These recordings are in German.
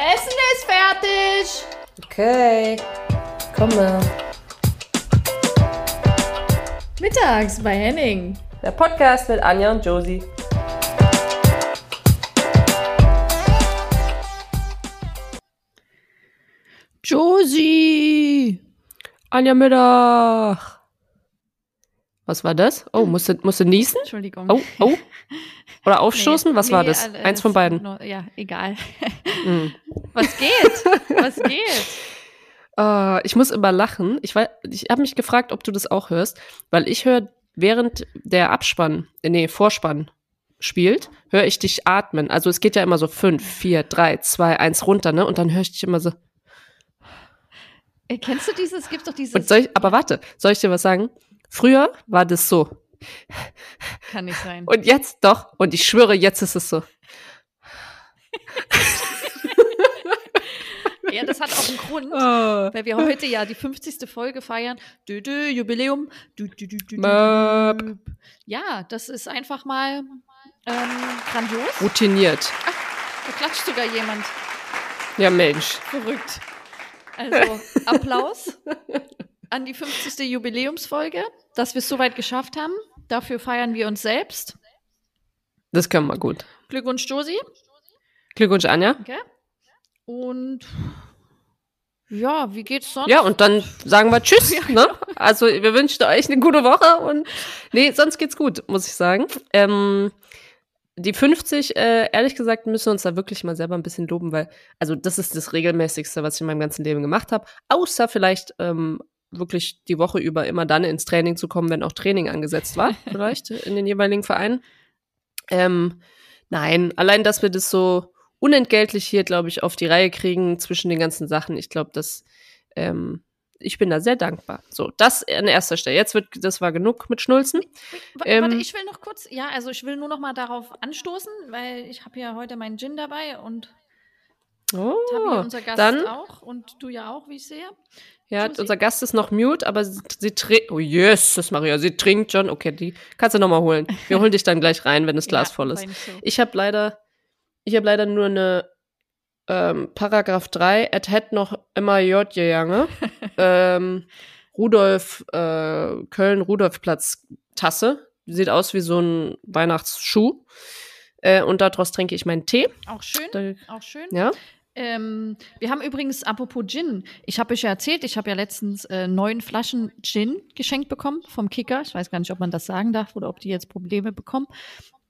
Essen ist fertig. Okay, komme. Mittags bei Henning. Der Podcast mit Anja und Josie. Josie. Anja Mittag. Was war das? Oh, musste, musste niesen? Entschuldigung. Oh, oh. Oder aufstoßen? Nee, Was war nee, das? äh, Eins von beiden. nur- Ja, egal. Hm. Was geht? Was geht? Äh, ich muss immer lachen. Ich, weiß- ich habe mich gefragt, ob du das auch hörst, weil ich höre, während der Abspann, äh, nee, Vorspann spielt, höre ich dich atmen. Also es geht ja immer so fünf, vier, drei, zwei, eins runter, ne? Und dann höre ich dich immer so. Äh, Kennst du dieses? Es gibt doch dieses. Ich, aber warte, soll ich dir was sagen? Früher war das so. Kann nicht sein. Und jetzt doch. Und ich schwöre, jetzt ist es so. Ja, das hat auch einen Grund. Oh. Weil wir heute ja die 50. Folge feiern. Dü, dü, Jubiläum. Dü, dü, dü, Möp. dü. Ja, das ist einfach mal ähm, grandios. Routiniert. Da klatscht sogar jemand. Ja, Mensch. Verrückt. Also Applaus an die 50. Jubiläumsfolge, dass wir es soweit geschafft haben. Dafür feiern wir uns selbst. Das können wir gut. Glückwunsch, Josi. Glückwunsch, Anja. Okay. Und ja, wie geht's sonst? Ja, und dann sagen wir Tschüss. Ne? Also, wir wünschen euch eine gute Woche und nee, sonst geht's gut, muss ich sagen. Ähm, die 50, äh, ehrlich gesagt, müssen wir uns da wirklich mal selber ein bisschen loben, weil, also das ist das regelmäßigste, was ich in meinem ganzen Leben gemacht habe. Außer vielleicht ähm, wirklich die Woche über immer dann ins Training zu kommen, wenn auch Training angesetzt war, vielleicht in den jeweiligen Vereinen. Ähm, nein, allein, dass wir das so unentgeltlich hier, glaube ich, auf die Reihe kriegen zwischen den ganzen Sachen. Ich glaube, dass ähm, ich bin da sehr dankbar. So, das an erster Stelle. Jetzt wird, das war genug mit Schnulzen. Ähm, Warte, ich will noch kurz, ja, also ich will nur noch mal darauf anstoßen, weil ich habe ja heute meinen Gin dabei und Oh, Tabi, unser Gast dann, auch und du ja auch, wie ich sehe. Ja, Josie. unser Gast ist noch mute, aber sie, sie trinkt, oh Jesus Maria, sie trinkt schon. Okay, die kannst du noch mal holen. Wir holen dich dann gleich rein, wenn das Glas Ja, voll ist. so. Ich habe leider, ich habe leider nur eine ähm, Paragraph 3, et het noch immer J gegangen. ähm, Rudolf, äh, Köln-Rudolfplatz Tasse. Sieht aus wie so ein Weihnachtsschuh. Äh, und daraus trinke ich meinen Tee. Auch schön, Da, auch schön. ja. Ähm, wir haben übrigens, apropos Gin, ich habe euch ja erzählt, ich habe ja letztens äh, neun Flaschen Gin geschenkt bekommen vom Kicker. Ich weiß gar nicht, ob man das sagen darf oder ob die jetzt Probleme bekommen.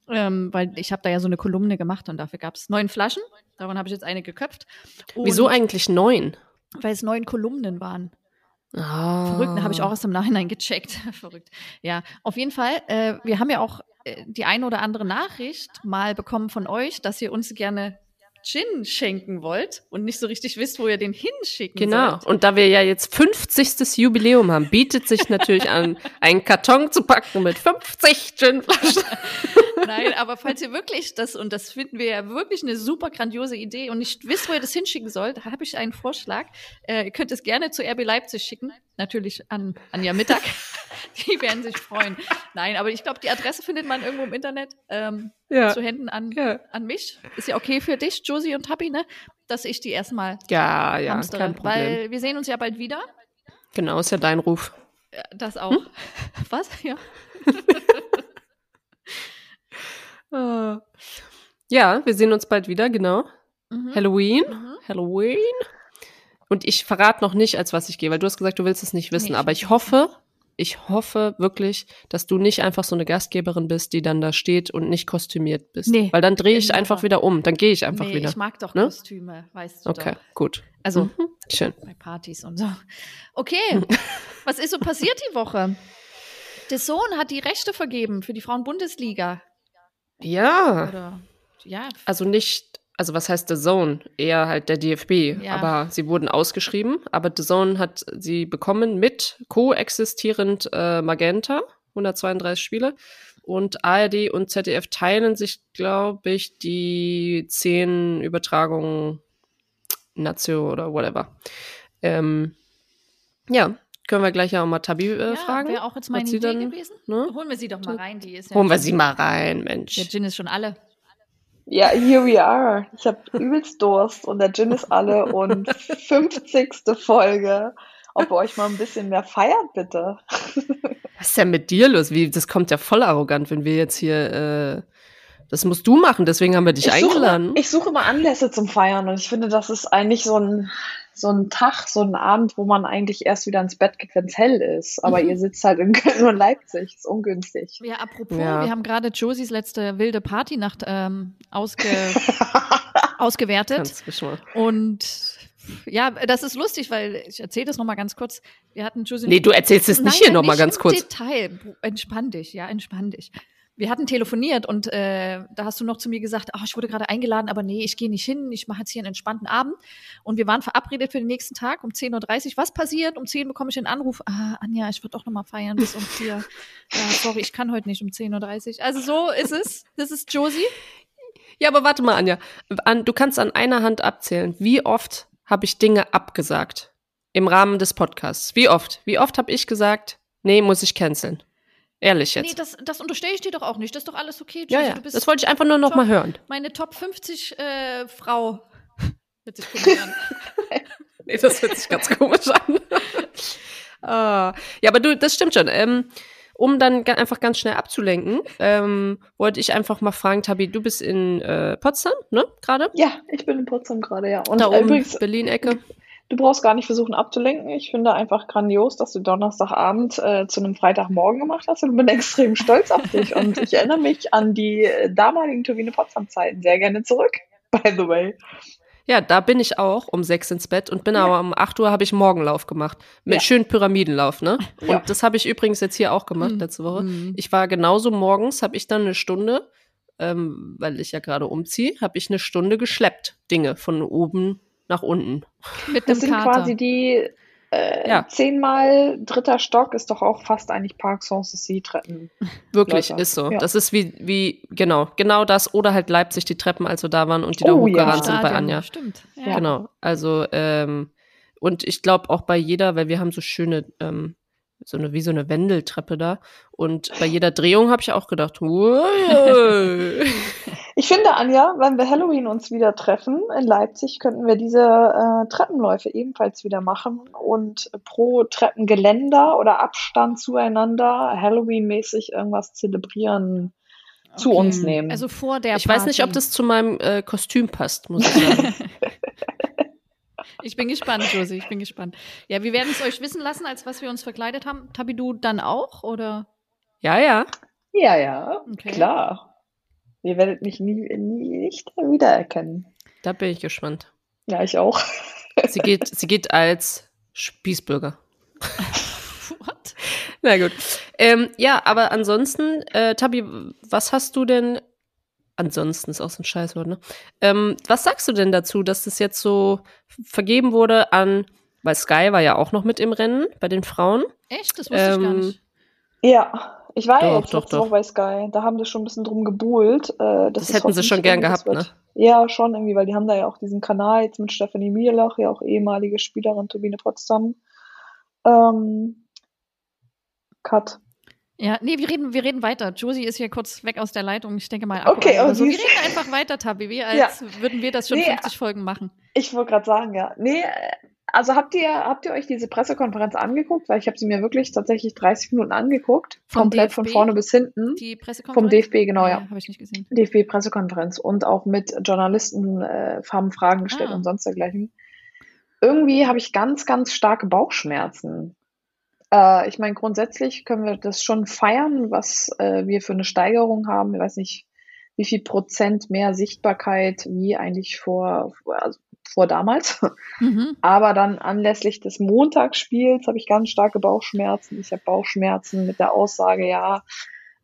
Ähm, weil ich habe da ja so eine Kolumne gemacht und dafür gab es neun Flaschen. Davon habe ich jetzt eine geköpft. Und Wieso eigentlich neun? Weil es neun Kolumnen waren. Ah. Verrückt, da habe ich auch erst im Nachhinein gecheckt. Verrückt. Ja, auf jeden Fall. Äh, wir haben ja auch äh, die eine oder andere Nachricht mal bekommen von euch, dass ihr uns gerne Gin schenken wollt und nicht so richtig wisst, wo ihr den hinschicken Genau. sollt. Und da wir ja jetzt 50. Jubiläum haben, bietet sich natürlich an, einen Karton zu packen mit 50 Ginflaschen. Nein, aber falls ihr wirklich das, und das finden wir ja wirklich eine super grandiose Idee und nicht wisst, wo ihr das hinschicken sollt, habe ich einen Vorschlag. Äh, ihr könnt es gerne zu RB Leipzig schicken. Natürlich an Anja Mittag. Die werden sich freuen. Nein, aber ich glaube, die Adresse findet man irgendwo im Internet. Ähm, Ja. zu Händen an, Ja. an mich. Ist ja okay für dich, Josie und Tabi, ne? Dass ich die erstmal Ja, ja, hamstere. kein Problem. Weil wir sehen uns ja bald wieder. genau, ist ja dein Ruf. Das auch. Hm? Was? Ja. Ah. Ja, wir sehen uns bald wieder, genau. Mhm. Halloween. Mhm. Halloween. Und ich verrate noch nicht, als was ich gehe, weil du hast gesagt, du willst es nicht wissen. Nee, aber ich hoffe, ich hoffe wirklich, dass du nicht einfach so eine Gastgeberin bist, die dann da steht und nicht kostümiert bist. Nee, Weil dann drehe ich einfach wieder um. Dann gehe ich einfach nee, wieder. ich mag doch ne? Kostüme, weißt du Okay, doch. gut. Also Mhm. Schön. bei Partys und so. Okay, was ist so passiert die Woche? Der Sohn hat die Rechte vergeben für die Frauen-Bundesliga. Ja. Oder ja, Also nicht, also was heißt The Zone? Eher halt der DFB. Ja. Aber sie wurden ausgeschrieben. Aber The Zone hat sie bekommen mit koexistierend äh, Magenta, 132 Spiele. Und ARD und ZDF teilen sich, glaube ich, die zehn Übertragungen Nazio oder whatever. Ähm, ja, können wir gleich ja auch mal Tabi äh, ja fragen. wäre auch jetzt meine Idee dann- gewesen. Ne? Holen wir sie doch mal rein, die ist ja Holen wir sie mal rein, Mensch. Der Gin ist schon alle. Ja, here we are. Ich habe übelst Durst und der Gin ist alle und 50. Folge. Ob ihr euch mal ein bisschen mehr feiert, bitte. Was ist denn mit dir los? Wie, das kommt ja voll arrogant, wenn wir jetzt hier. Äh, das musst du machen, deswegen haben wir dich ich eingeladen. Suche, ich suche mal Anlässe zum Feiern und ich finde, das ist eigentlich so ein, so ein Tag, so ein Abend, wo man eigentlich erst wieder ins Bett geht, wenn es hell ist. Aber mhm. ihr sitzt halt in Köln und Leipzig. ist ungünstig. Ja, apropos, ja. wir haben gerade Josies letzte wilde Partynacht ähm, ausge ausgewertet. Und ja, das ist lustig, weil ich erzähle das nochmal ganz kurz. Wir hatten Josie. Nee, du erzählst es nicht hier nochmal ganz kurz. Detail. Entspann dich, ja, entspann dich wir hatten telefoniert und äh, da hast du noch zu mir gesagt, ach, ich wurde gerade eingeladen, aber nee, ich gehe nicht hin, ich mache jetzt hier einen entspannten Abend. Und wir waren verabredet für den nächsten Tag um 10.30 Uhr. Was passiert? Um 10 Uhr bekomme ich einen Anruf, ah, Anja, ich würde doch nochmal feiern bis um 4. äh, sorry, ich kann heute nicht um 10.30 Uhr. Also so ist es. Das ist Josie. Ja, aber warte mal, Anja. An, du kannst an einer Hand abzählen, wie oft habe ich Dinge abgesagt im Rahmen des Podcasts? Wie oft? Wie oft habe ich gesagt, nee, muss ich canceln? Ehrlich jetzt. Nee, das, das unterstelle ich dir doch auch nicht. Das ist doch alles okay. Ja, ja. das wollte ich einfach nur noch top, mal hören. Meine Top 50 äh, Frau. Hört sich komisch an. nee, das hört sich ganz komisch an. ah. Ja, aber du, das stimmt schon. Ähm, um dann einfach ganz schnell abzulenken, ähm, wollte ich einfach mal fragen, Tabi, du bist in äh, Potsdam, ne, gerade? Ja, ich bin in Potsdam gerade, ja. Und da oben, übrigens, Berlin-Ecke. Du brauchst gar nicht versuchen abzulenken. Ich finde einfach grandios, dass du Donnerstagabend äh, zu einem Freitagmorgen gemacht hast und bin extrem stolz auf dich. Und ich erinnere mich an die äh, damaligen Turbine Potsdam-Zeiten sehr gerne zurück, by the way. Ja, da bin ich auch um sechs ins Bett und bin ja. aber um acht Uhr habe ich Morgenlauf gemacht. Mit ja. schönen Pyramidenlauf, ne? Und ja. das habe ich übrigens jetzt hier auch gemacht mhm. letzte Woche. Mhm. Ich war genauso morgens, habe ich dann eine Stunde, ähm, weil ich ja gerade umziehe, habe ich eine Stunde geschleppt, Dinge von oben nach unten. Mit das sind Kater. quasi die äh, ja. zehnmal dritter Stock ist doch auch fast eigentlich Park Sanssouci-Treppen. Wirklich, Leute. ist so. Ja. Das ist wie, wie, genau, genau das oder halt Leipzig die Treppen, als wir da waren und die da oh, hochgerannt ja. sind bei Anja. Stimmt. Ja. Genau. Also, ähm, und ich glaube auch bei jeder, weil wir haben so schöne ähm, so eine wie so eine Wendeltreppe da und bei jeder Drehung habe ich auch gedacht, ich finde Anja, wenn wir Halloween uns wieder treffen in Leipzig, könnten wir diese äh, Treppenläufe ebenfalls wieder machen und pro Treppengeländer oder Abstand zueinander Halloween-mäßig irgendwas zelebrieren. Okay. zu uns nehmen. Also vor der Ich Party. weiß nicht, ob das zu meinem äh, Kostüm passt, muss ich sagen. Ich bin gespannt, Josie, ich bin gespannt. Ja, wir werden es euch wissen lassen, als was wir uns verkleidet haben. Tabi, du dann auch, oder? Ja, ja. Ja, ja, okay. klar. Ihr werdet mich nie, nie nicht wiedererkennen. Da bin ich gespannt. Ja, ich auch. Sie geht, sie geht als Spießbürger. What? Na gut. Ähm, ja, aber ansonsten, äh, Tabi, was hast du denn ansonsten ist auch so ein Scheißwort, ne? Ähm, was sagst du denn dazu, dass das jetzt so vergeben wurde an, weil Sky war ja auch noch mit im Rennen bei den Frauen. Echt? Das wusste ähm, ich gar ähm, nicht. Ja, ich war ja jetzt doch, doch. bei Sky. Da haben sie schon ein bisschen drum gebuhlt. Äh, das, das hätten sie schon gern gehabt, ne? Ja, schon irgendwie, weil die haben da ja auch diesen Kanal jetzt mit Stephanie Mierlach, ja auch ehemalige Spielerin Turbine Potsdam. Ähm, Cut. Ja, nee, wir reden, wir reden weiter. Josie ist hier kurz weg aus der Leitung. Ich denke mal, okay, aber so. wir reden einfach weiter, Tabi, wie als ja. würden wir das schon nee, 50 Folgen machen. Ich wollte gerade sagen, ja. Nee, also habt ihr, habt ihr euch diese Pressekonferenz angeguckt? Weil ich habe sie mir wirklich tatsächlich 30 Minuten angeguckt. Vom komplett DFB? von vorne bis hinten. Die Pressekonferenz? Vom DFB, genau, ja. ja. Habe ich nicht gesehen. DFB-Pressekonferenz und auch mit Journalisten äh, haben Fragen gestellt ah. und sonst dergleichen. Irgendwie habe ich ganz, ganz starke Bauchschmerzen. Äh, ich meine, grundsätzlich können wir das schon feiern, was äh, wir für eine Steigerung haben. Ich weiß nicht, wie viel Prozent mehr Sichtbarkeit wie eigentlich vor, also vor damals. Mhm. Aber dann anlässlich des Montagsspiels habe ich ganz starke Bauchschmerzen. Ich habe Bauchschmerzen mit der Aussage, ja,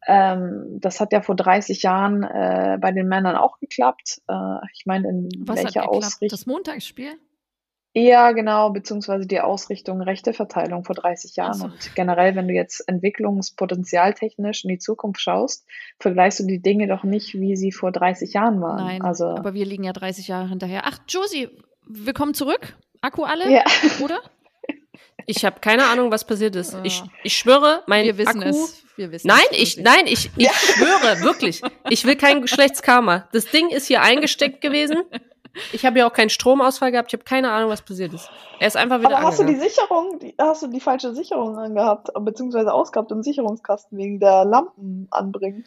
ähm, das hat ja vor 30 Jahren äh, bei den Männern auch geklappt. Äh, ich meine, in Was welcher Ausrichtung? Das Montagsspiel? Ja, genau, beziehungsweise die Ausrichtung Rechteverteilung vor 30 Jahren. So. Und generell, wenn du jetzt entwicklungspotenzialtechnisch in die Zukunft schaust, vergleichst du die Dinge doch nicht, wie sie vor 30 Jahren waren. Nein, also, aber wir liegen ja 30 Jahre hinterher. Ach, Josie, willkommen zurück. Akku alle, ja. oder? Ich habe keine Ahnung, was passiert ist. Ich, ich schwöre, mein Wir wissen Akku. es. Wir wissen Nein, es, ich, nein, ich, ich schwöre, wirklich. Ich will kein Geschlechtskarma. Das Ding ist hier eingesteckt gewesen. Ich habe ja auch keinen Stromausfall gehabt. Ich habe keine Ahnung, was passiert ist. Er ist einfach wieder Aber hast du die. Sicherung, die, hast du die falsche Sicherung angehabt, beziehungsweise ausgehabt im Sicherungskasten wegen der Lampen anbringen?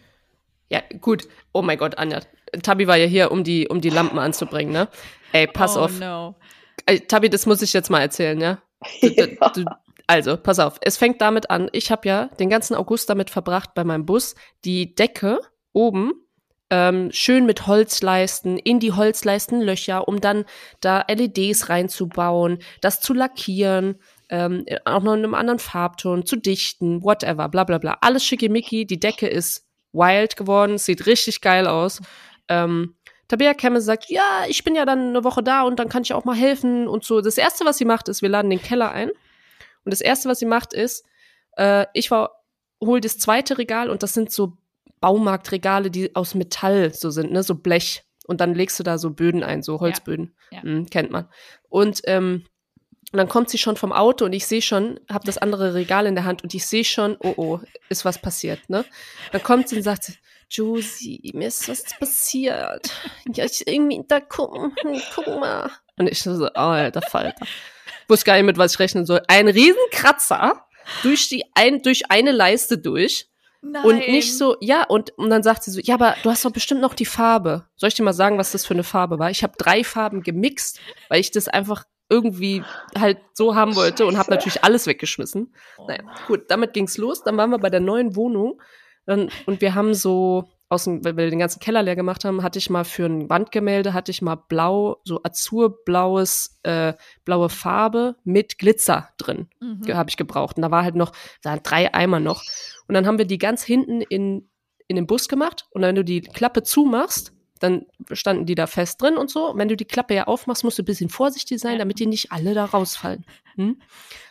Ja, gut. Oh mein Gott, Anja. Tabi war ja hier, um die, um die Lampen anzubringen, ne? Ey, pass oh, auf. No. Ey, Tabi, das muss ich jetzt mal erzählen, ja? Du, du, du, also, pass auf. Es fängt damit an. Ich habe ja den ganzen August damit verbracht, bei meinem Bus die Decke oben ähm, schön mit Holzleisten in die Holzleisten Löcher, um dann da LEDs reinzubauen, das zu lackieren, ähm, auch noch in einem anderen Farbton, zu dichten, whatever, bla bla bla. Alles schickimicki. Die Decke ist wild geworden, sieht richtig geil aus. Ähm, Tabea Kemme sagt, ja, ich bin ja dann eine Woche da und dann kann ich auch mal helfen und so. Das erste, was sie macht, ist, wir laden den Keller ein. Und das erste, was sie macht, ist, äh, ich war, hol das zweite Regal und das sind so Baumarktregale, die aus Metall so sind, ne, so Blech. Und dann legst du da so Böden ein, so Holzböden. Ja. Mhm, kennt man. Und ähm, und dann kommt sie schon vom Auto und ich sehe schon, habe das andere Regal in der Hand und ich sehe schon, oh oh, ist was passiert, ne? Dann kommt sie und sagt, sie, Josie, mir ist was passiert. Ja, ich irgendwie, da gucken, hm, guck mal. Und ich so, oh, alter Falter. Wusste gar nicht, mit was ich rechnen soll. Ein Riesenkratzer durch die ein, durch eine Leiste durch. Nein. Und nicht so, ja, und, und dann sagt sie so, ja, aber du hast doch bestimmt noch die Farbe. Soll ich dir mal sagen, was das für eine Farbe war? Ich habe drei Farben gemixt, weil ich das einfach irgendwie halt so haben wollte und habe natürlich alles weggeschmissen. Naja, gut, damit ging's los. Dann waren wir bei der neuen Wohnung dann, und wir haben so aus dem, weil wir den ganzen Keller leer gemacht haben, hatte ich mal für ein Wandgemälde, hatte ich mal blau, so azurblaues, äh, blaue Farbe mit Glitzer drin Mhm. habe ich gebraucht. Und da war halt noch, da waren drei Eimer noch. Und dann haben wir die ganz hinten in, in den Bus gemacht. Und wenn du die Klappe zumachst, dann standen die da fest drin und so. Und wenn du die Klappe ja aufmachst, musst du ein bisschen vorsichtig sein, damit die nicht alle da rausfallen. Hm?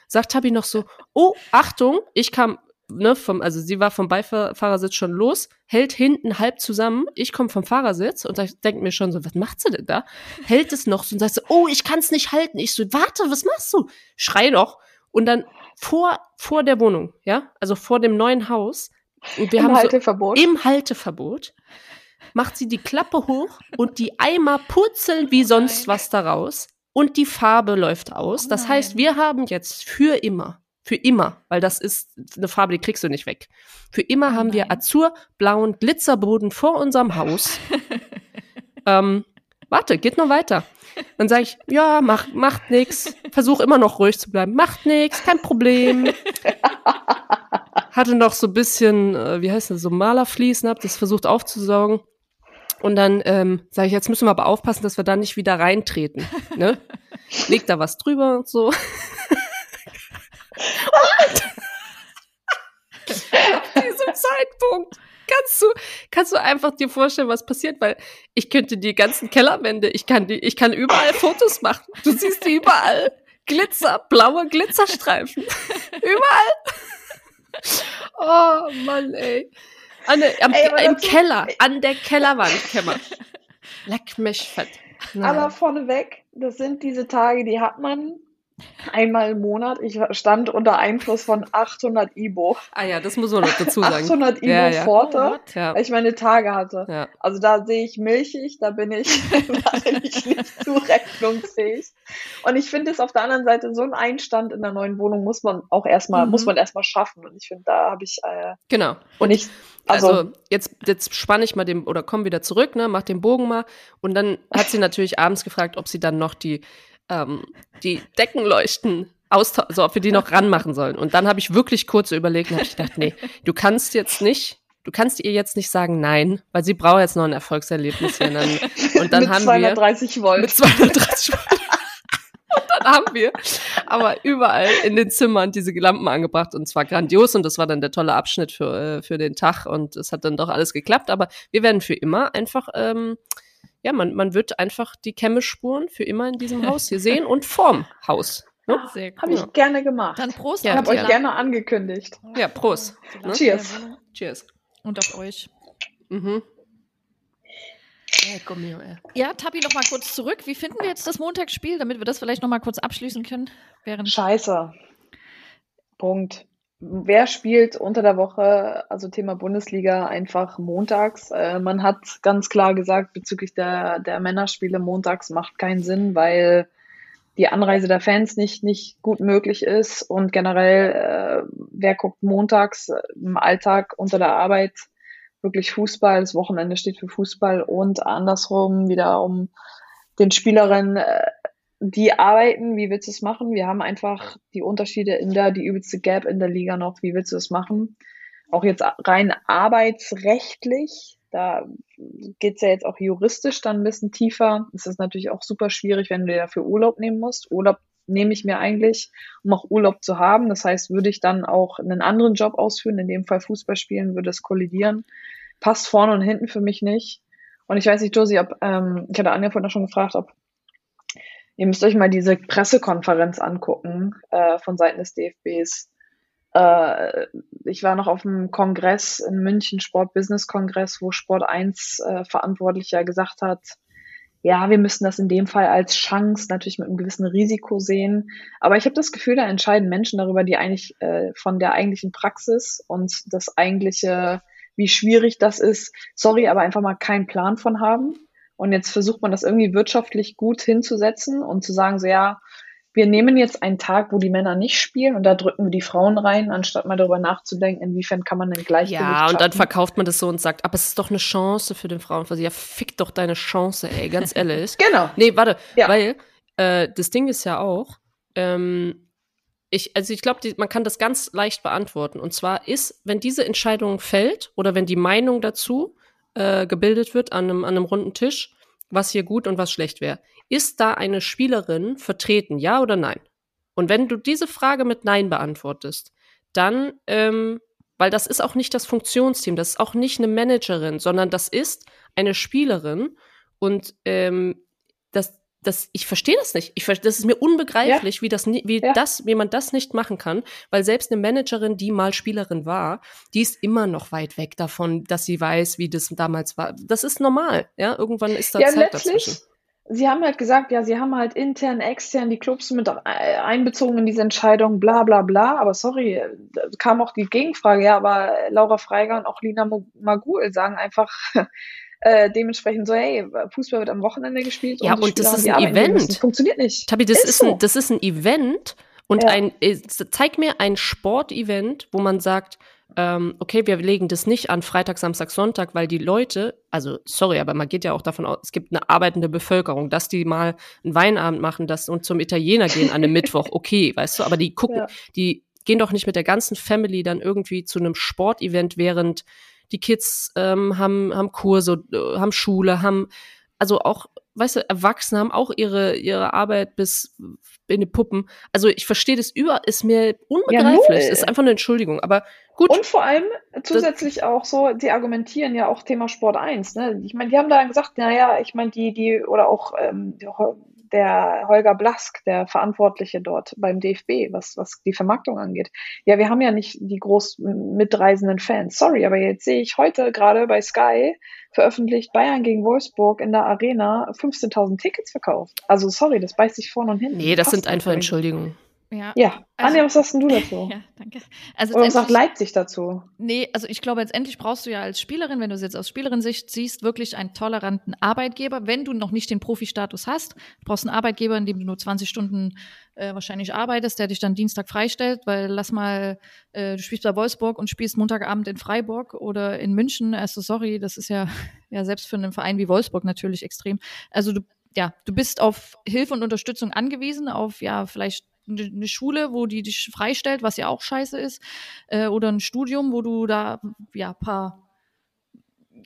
Sagt Tabi noch so, oh, Achtung, ich kam, ne, vom, also sie war vom Beifahrersitz schon los, hält hinten halb zusammen, ich komme vom Fahrersitz und denke mir schon so, was macht sie denn da? Hält es noch so und sagt so, oh, ich kann es nicht halten. Ich so, warte, was machst du? Schrei doch. Und dann vor, vor der Wohnung, ja, also vor dem neuen Haus, und wir Im haben so, Halteverbot. im Halteverbot macht sie die Klappe hoch und die Eimer purzeln wie sonst nein. was daraus und die Farbe läuft aus. Oh das heißt, wir haben jetzt für immer, für immer, weil das ist eine Farbe, die kriegst du nicht weg. Für immer Oh haben wir nein. azurblauen Glitzerboden vor unserem Haus. ähm, warte, geht noch weiter. Dann sage ich, ja, mach, macht nix. Versuch immer noch ruhig zu bleiben. Macht nix, kein Problem. Hatte noch so ein bisschen, äh, wie heißt das, so Malerfliesen, hab das versucht aufzusaugen. Und dann ähm, sage ich, jetzt müssen wir aber aufpassen, dass wir da nicht wieder reintreten. Ne? Leg da was drüber und so. Ab diesem Zeitpunkt kannst du, kannst du einfach dir vorstellen, was passiert, weil ich könnte die ganzen Kellerwände, ich kann die, ich kann überall Fotos machen. Du siehst die überall. Glitzer, blaue Glitzerstreifen. überall. Oh Mann, ey. An am, Ey, Im Keller, an der Kellerwand, Kämmer. Leck mich fett. Nein. Aber vorneweg, das sind diese Tage, die hat man einmal im Monat. Ich stand unter Einfluss von 800 Ibo. ah ja, das muss man noch dazu sagen. 800 Ibo Ja, ja. Forte? Ja, weil ich meine Tage hatte. Also da sehe ich milchig, da bin ich, da bin ich nicht zurechnungsfähig. Und ich finde es auf der anderen Seite, so ein Einstand in der neuen Wohnung muss man auch erstmal, Mhm. muss man erstmal schaffen. Und ich finde, da habe ich äh, Genau. und ich, also, Also, jetzt, jetzt spanne ich mal den, oder komm wieder zurück, ne, mach den Bogen mal. Und dann hat sie natürlich abends gefragt, ob sie dann noch die, ähm, die Deckenleuchten austauschen, also ob wir die noch ranmachen sollen. Und dann habe ich wirklich kurz überlegt und habe ich gedacht, nee, du kannst jetzt nicht, du kannst ihr jetzt nicht sagen nein, weil sie braucht jetzt noch ein Erfolgserlebnis hier. Und dann, und dann mit haben 230 Volt. wir mit 230 Volt. Und dann haben wir aber überall in den Zimmern diese Lampen angebracht und zwar grandios und das war dann der tolle Abschnitt für, äh, für den Tag und es hat dann doch alles geklappt, aber wir werden für immer einfach, ähm, ja, man, man wird einfach die Kämmespuren für immer in diesem Haus hier sehen und vorm Haus. Ne? Sehr Habe cool. ich gerne gemacht. Dann Prost Ja, habe euch gerne angekündigt. Ja, Prost. Ne? Cheers. Wohnung Cheers. Und auf euch. Mhm. Hier, ey. Ja, Tabi, noch mal kurz zurück. Wie finden wir jetzt das Montagsspiel, damit wir das vielleicht noch mal kurz abschließen können? Während Scheiße. Punkt. Wer spielt unter der Woche, also Thema Bundesliga, einfach montags? Äh, man hat ganz klar gesagt, bezüglich der, der Männerspiele montags macht keinen Sinn, weil die Anreise der Fans nicht, nicht gut möglich ist. Und generell, äh, wer guckt montags im Alltag unter der Arbeit? Wirklich Fußball, das Wochenende steht für Fußball. Und andersrum wieder um den Spielerinnen äh, die arbeiten, wie willst du es machen? Wir haben einfach die Unterschiede in der, die übelste Gap in der Liga noch, wie willst du es machen? Auch jetzt rein arbeitsrechtlich, da geht's ja jetzt auch juristisch dann ein bisschen tiefer. Es ist natürlich auch super schwierig, wenn du dir dafür Urlaub nehmen musst. Urlaub nehme ich mir eigentlich, um auch Urlaub zu haben. Das heißt, würde ich dann auch einen anderen Job ausführen, in dem Fall Fußball spielen, würde es kollidieren. Passt vorne und hinten für mich nicht. Und ich weiß nicht, Josie, ob, ähm, ich hatte Anja vorhin schon gefragt, ob Ihr müsst euch mal diese Pressekonferenz angucken äh, von Seiten des DFBs. Äh, ich war noch auf einem Kongress in München, Sport-Business-Kongress, wo Sport 1 äh, Verantwortlicher gesagt hat, ja, wir müssen das in dem Fall als Chance natürlich mit einem gewissen Risiko sehen. Aber ich habe das Gefühl, da entscheiden Menschen darüber, die eigentlich äh, von der eigentlichen Praxis und das eigentliche, wie schwierig das ist, sorry, aber einfach mal keinen Plan von haben. Und jetzt versucht man das irgendwie wirtschaftlich gut hinzusetzen und zu sagen, so ja, wir nehmen jetzt einen Tag, wo die Männer nicht spielen und da drücken wir die Frauen rein, anstatt mal darüber nachzudenken, inwiefern kann man denn gleich Ja, und dann verkauft man das so und sagt, aber es ist doch eine Chance für den Frauenfußball. Ja, fick doch deine Chance, ey, ganz ehrlich. genau. Nee, warte, ja. weil äh, das Ding ist ja auch, ähm, ich, also ich glaube, man kann das ganz leicht beantworten. Und zwar ist, wenn diese Entscheidung fällt oder wenn die Meinung dazu äh, gebildet wird an einem, an einem runden Tisch, was hier gut und was schlecht wäre. Ist da eine Spielerin vertreten, ja oder nein? Und wenn du diese Frage mit Nein beantwortest, dann, ähm, weil das ist auch nicht das Funktionsteam, das ist auch nicht eine Managerin, sondern das ist eine Spielerin und ähm, das, das, ich verstehe das nicht. Ich, das ist mir unbegreiflich, ja. wie, das, wie, ja. das, wie man das nicht machen kann, weil selbst eine Managerin, die mal Spielerin war, die ist immer noch weit weg davon, dass sie weiß, wie das damals war. Das ist normal, ja. Irgendwann ist da ja, Zeit dazwischen. Sie haben halt gesagt, ja, sie haben halt intern, extern die Clubs mit einbezogen in diese Entscheidung, bla bla bla. Aber sorry, da kam auch die Gegenfrage, ja, aber Laura Freiger und auch Lina Magul sagen einfach, äh, dementsprechend so, hey, Fußball wird am Wochenende gespielt. Ja, und, und das ist ein Event. Das funktioniert nicht. Tabi, das ist, ist so. ein, das ist ein Event und ja. ein, äh, zeig mir ein Sportevent, wo man sagt, ähm, okay, wir legen das nicht an Freitag, Samstag, Sonntag, weil die Leute, also sorry, aber man geht ja auch davon aus, es gibt eine arbeitende Bevölkerung, dass die mal einen Weinabend machen das und zum Italiener gehen an einem Mittwoch, okay, weißt du, aber die gucken, ja. die gehen doch nicht mit der ganzen Family dann irgendwie zu einem Sportevent, während die Kids ähm, haben, haben Kurse, äh, haben Schule, haben also auch, weißt du, Erwachsene haben auch ihre, ihre Arbeit bis in die Puppen. Also ich verstehe das über, ist mir unbegreiflich. Ja, ist einfach eine Entschuldigung, aber gut. Und vor allem zusätzlich auch so, die argumentieren ja auch Thema Sport 1, ne? Ich meine, die haben da gesagt, naja, ich meine, die, die, oder auch ähm, der Holger Blask, der Verantwortliche dort beim DFB, was, was die Vermarktung angeht. Ja, wir haben ja nicht die groß mitreisenden Fans. Sorry, aber jetzt sehe ich heute gerade bei Sky veröffentlicht Bayern gegen Wolfsburg in der Arena 15.000 Tickets verkauft. Also sorry, das beißt sich vorne und hinten. Nee, das sind einfach Entschuldigungen. Ja. ja. Also, Anja, was sagst denn du dazu? ja, danke. Also Oder was sagt Leipzig dazu? Nee, also ich glaube, letztendlich brauchst du ja als Spielerin, wenn du es jetzt aus Spielerin-Sicht siehst, wirklich einen toleranten Arbeitgeber. Wenn du noch nicht den Profi-Status hast, brauchst du einen Arbeitgeber, in dem du nur 20 Stunden äh, wahrscheinlich arbeitest, der dich dann Dienstag freistellt, weil lass mal, äh, du spielst bei Wolfsburg und spielst Montagabend in Freiburg oder in München. Also sorry, das ist ja, ja selbst für einen Verein wie Wolfsburg natürlich extrem. Also du ja, du bist auf Hilfe und Unterstützung angewiesen, auf ja, vielleicht eine Schule, wo die dich freistellt, was ja auch scheiße ist, äh, oder ein Studium, wo du da ja paar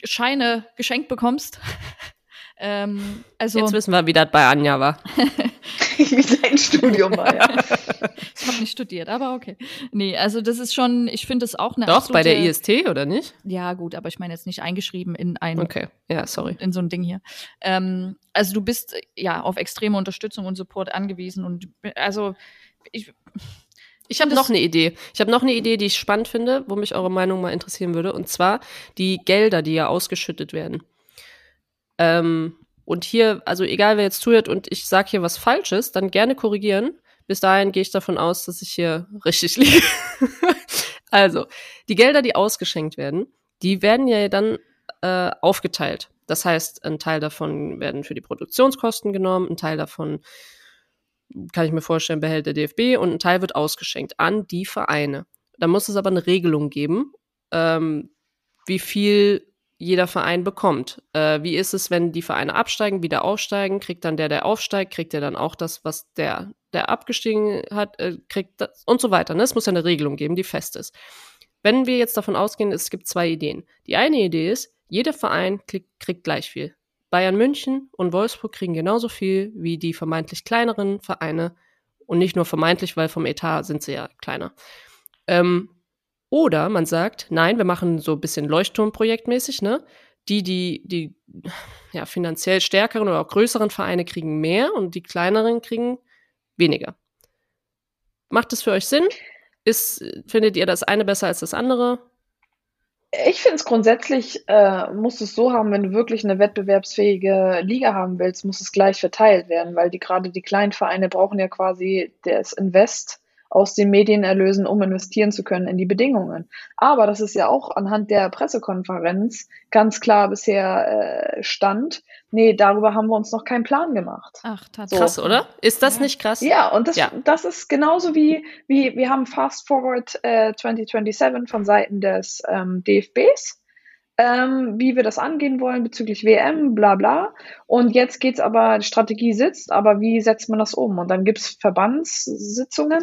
Scheine geschenkt bekommst. ähm, also Jetzt wissen wir, wie das bei Anja war. wie sein Studium war, ja. ich habe nicht studiert, aber okay. Nee, also das ist schon, ich finde das auch eine Doch, absolute, bei der IST, oder nicht? Ja, gut, aber ich meine jetzt nicht eingeschrieben in ein Okay, ja, sorry. In so ein Ding hier. Ähm, also du bist ja auf extreme Unterstützung und Support angewiesen und also ich ich habe noch eine Idee. Ich habe noch eine Idee, die ich spannend finde, wo mich eure Meinung mal interessieren würde. Und zwar die Gelder, die ja ausgeschüttet werden. Ähm, und hier, also egal wer jetzt zuhört und ich sage hier was Falsches, dann gerne korrigieren. Bis dahin gehe ich davon aus, dass ich hier richtig liege. also, die Gelder, die ausgeschenkt werden, die werden ja dann äh, aufgeteilt. Das heißt, ein Teil davon werden für die Produktionskosten genommen, ein Teil davon kann ich mir vorstellen, behält der DFB und ein Teil wird ausgeschenkt an die Vereine. Da muss es aber eine Regelung geben, ähm, wie viel jeder Verein bekommt. Äh, wie ist es, wenn die Vereine absteigen, wieder aufsteigen? Kriegt dann der, der aufsteigt, kriegt er dann auch das, was der, der abgestiegen hat, äh, kriegt das und so weiter. Ne? Es muss ja eine Regelung geben, die fest ist. Wenn wir jetzt davon ausgehen, es gibt zwei Ideen. Die eine Idee ist, jeder Verein kriegt, kriegt gleich viel. Bayern München und Wolfsburg kriegen genauso viel wie die vermeintlich kleineren Vereine. Und nicht nur vermeintlich, weil vom Etat sind sie ja kleiner. Ähm, oder man sagt, nein, wir machen so ein bisschen Leuchtturmprojektmäßig, ne? Die, die, die ja, finanziell stärkeren oder auch größeren Vereine kriegen mehr und die kleineren kriegen weniger. Macht es für euch Sinn? Ist, findet ihr das eine besser als das andere? Ich finde es grundsätzlich, äh, musst du es so haben, wenn du wirklich eine wettbewerbsfähige Liga haben willst, muss es gleich verteilt werden, weil die gerade die kleinen Vereine brauchen ja quasi das Invest aus den Medienerlösen, um investieren zu können in die Bedingungen. Aber das ist ja auch anhand der Pressekonferenz ganz klar bisher äh, stand. Nee, darüber haben wir uns noch keinen Plan gemacht. Ach, tatsächlich. So. Krass, oder? Ist das ja. nicht krass? Ja, und das, ja. das ist genauso wie, wie wir haben Fast Forward äh, 2027 von Seiten des ähm, DFBs. Ähm, wie wir das angehen wollen bezüglich WM, bla bla. Und jetzt geht's aber, die Strategie sitzt, aber wie setzt man das um? Und dann gibt's Verbandssitzungen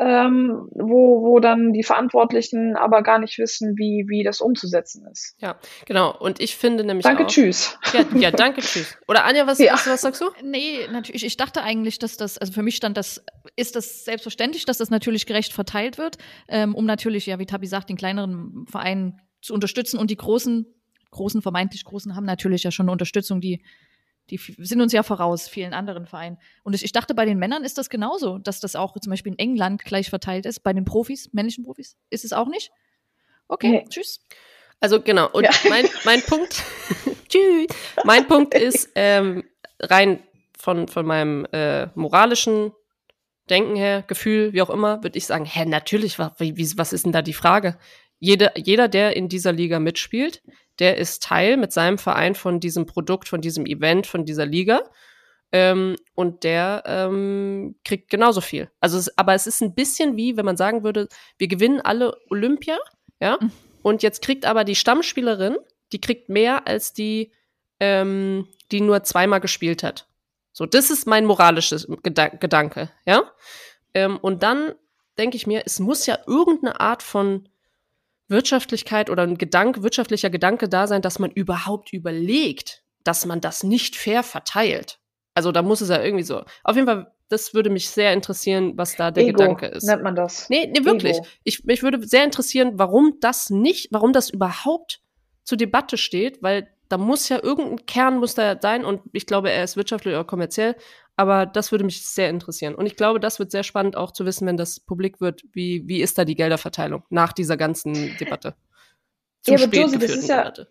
ähm, wo, wo dann die Verantwortlichen aber gar nicht wissen, wie, wie das umzusetzen ist. Ja, genau. Und ich finde nämlich. Danke, auch, tschüss. Ja, ja, danke, tschüss. Oder Anja, was, ja. was, was sagst du? Nee, natürlich. Ich dachte eigentlich, dass das, also für mich stand das, ist das selbstverständlich, dass das natürlich gerecht verteilt wird, ähm, um natürlich, ja, wie Tabi sagt, den kleineren Vereinen zu unterstützen und die großen, großen, vermeintlich großen haben natürlich ja schon eine Unterstützung, die die sind uns ja voraus, vielen anderen Vereinen. Und ich dachte, bei den Männern ist das genauso, dass das auch zum Beispiel in England gleich verteilt ist. Bei den Profis, männlichen Profis, ist es auch nicht? Okay, nee. tschüss. Also genau, und ja. mein, mein Punkt, tschüss, mein Punkt ist ähm, rein von, von meinem äh, moralischen Denken her, Gefühl, wie auch immer, würde ich sagen, hä, natürlich, wie, wie, was ist denn da die Frage? Jeder, jeder, der in dieser Liga mitspielt, der ist Teil mit seinem Verein von diesem Produkt, von diesem Event, von dieser Liga. Ähm, und der ähm, kriegt genauso viel. Also, es, aber es ist ein bisschen wie, wenn man sagen würde, wir gewinnen alle Olympia, ja, mhm. und jetzt kriegt aber die Stammspielerin, die kriegt mehr als die, ähm, die nur zweimal gespielt hat. So, das ist mein moralisches Gedan Gedanke, ja. Ähm, und dann denke ich mir, es muss ja irgendeine Art von Wirtschaftlichkeit oder ein Gedanke, wirtschaftlicher Gedanke da sein, dass man überhaupt überlegt, dass man das nicht fair verteilt. Also da muss es ja irgendwie so. Auf jeden Fall, das würde mich sehr interessieren, was da der Ego, Gedanke ist. Nennt man das? Nee, nee wirklich. Ich, mich würde sehr interessieren, warum das nicht, warum das überhaupt zur Debatte steht, weil da muss ja irgendein Kern muss da sein und ich glaube, er ist wirtschaftlich oder kommerziell, aber das würde mich sehr interessieren. Und ich glaube, das wird sehr spannend auch zu wissen, wenn das publik wird, wie, wie ist da die Gelderverteilung nach dieser ganzen Debatte? Zu ja, aber Josie, das ist ja, Debatte.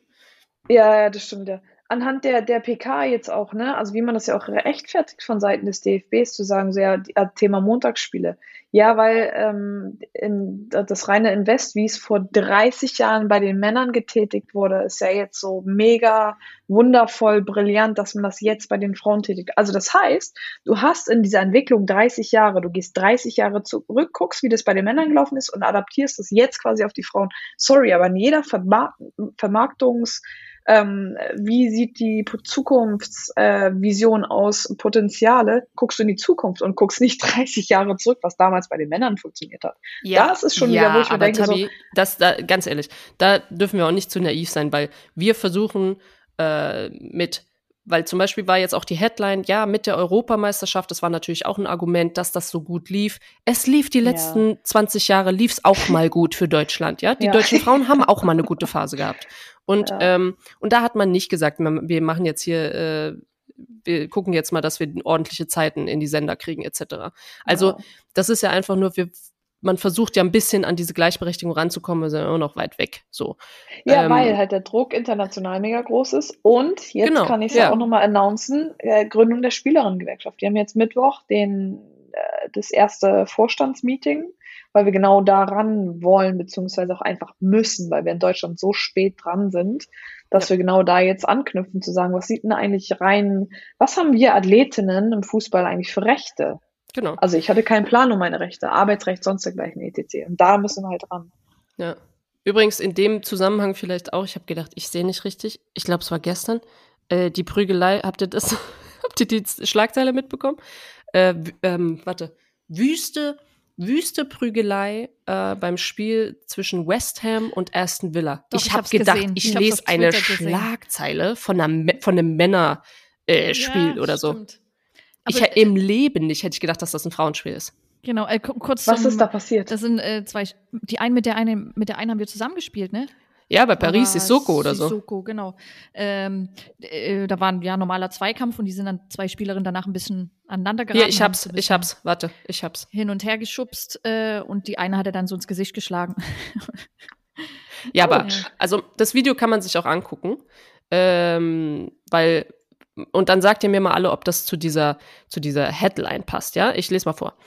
ja, das stimmt ja anhand der, der PK jetzt auch, ne, also wie man das ja auch rechtfertigt von Seiten des DFBs zu sagen, so ja, Thema Montagsspiele. Ja, weil ähm, in, das reine Invest, wie es vor 30 Jahren bei den Männern getätigt wurde, ist ja jetzt so mega wundervoll, brillant, dass man das jetzt bei den Frauen tätigt. Also das heißt, du hast in dieser Entwicklung 30 Jahre, du gehst 30 Jahre zurück, guckst, wie das bei den Männern gelaufen ist und adaptierst das jetzt quasi auf die Frauen. Sorry, aber in jeder Vermark Vermarktungs- ähm, wie sieht die Zukunftsvision äh, aus, Potenziale, guckst du in die Zukunft und guckst nicht 30 Jahre zurück, was damals bei den Männern funktioniert hat. Ja, das ist schon ja, wieder, wo ich mir denke, Tabi, so, das, da, ganz ehrlich, da dürfen wir auch nicht zu naiv sein, weil wir versuchen äh, mit weil zum Beispiel war jetzt auch die Headline, ja, mit der Europameisterschaft, das war natürlich auch ein Argument, dass das so gut lief. Es lief die letzten ja. 20 Jahre, lief es auch mal gut für Deutschland, ja. Die ja. deutschen Frauen haben auch mal eine gute Phase gehabt. Und, ja. ähm, und da hat man nicht gesagt, wir machen jetzt hier, äh, wir gucken jetzt mal, dass wir ordentliche Zeiten in die Sender kriegen, etc. Also, das ist ja einfach nur, wir man versucht ja ein bisschen an diese Gleichberechtigung ranzukommen, wir sind immer noch weit weg. So. Ja, ähm, weil halt der Druck international mega groß ist. Und jetzt genau, kann ich es ja. auch nochmal announcen, äh, Gründung der Spielerinnengewerkschaft. Die haben jetzt Mittwoch den äh, das erste Vorstandsmeeting, weil wir genau daran wollen, beziehungsweise auch einfach müssen, weil wir in Deutschland so spät dran sind, dass ja. wir genau da jetzt anknüpfen, zu sagen, was sieht denn eigentlich rein, was haben wir Athletinnen im Fußball eigentlich für Rechte? Genau. Also ich hatte keinen Plan um meine Rechte, Arbeitsrecht, sonst dergleichen etc. Und da müssen wir halt ran. Ja. Übrigens in dem Zusammenhang vielleicht auch, ich habe gedacht, ich sehe nicht richtig. Ich glaube, es war gestern. Äh, die Prügelei, habt ihr das, habt ihr die Schlagzeile mitbekommen? Äh, ähm, warte, Wüste, wüste Prügelei äh, beim Spiel zwischen West Ham und Aston Villa. Doch, ich habe gedacht, gesehen. ich, ich lese eine Schlagzeile von, einer, von einem Männerspiel äh, ja, oder so. Stimmt. Ich hätte im Leben nicht hätte ich gedacht, dass das ein Frauenspiel ist. Genau, äh, kurz. Was zum, ist da passiert? Das sind äh, zwei. Die einen mit der einen mit der einen haben wir zusammengespielt, ne? Ja, bei Paris Sissoko oder so. Sissoko, genau. Ähm, äh, da war ein ja normaler Zweikampf und die sind dann zwei Spielerinnen danach ein bisschen aneinander geraten. Hier, ich hab's, ich hab's, warte, ich hab's. Hin und her geschubst äh, und die eine hat er dann so ins Gesicht geschlagen. ja, aber, also das Video kann man sich auch angucken, ähm, weil, und dann sagt ihr mir mal alle, ob das zu dieser, zu dieser Headline passt, ja? Ich lese mal vor.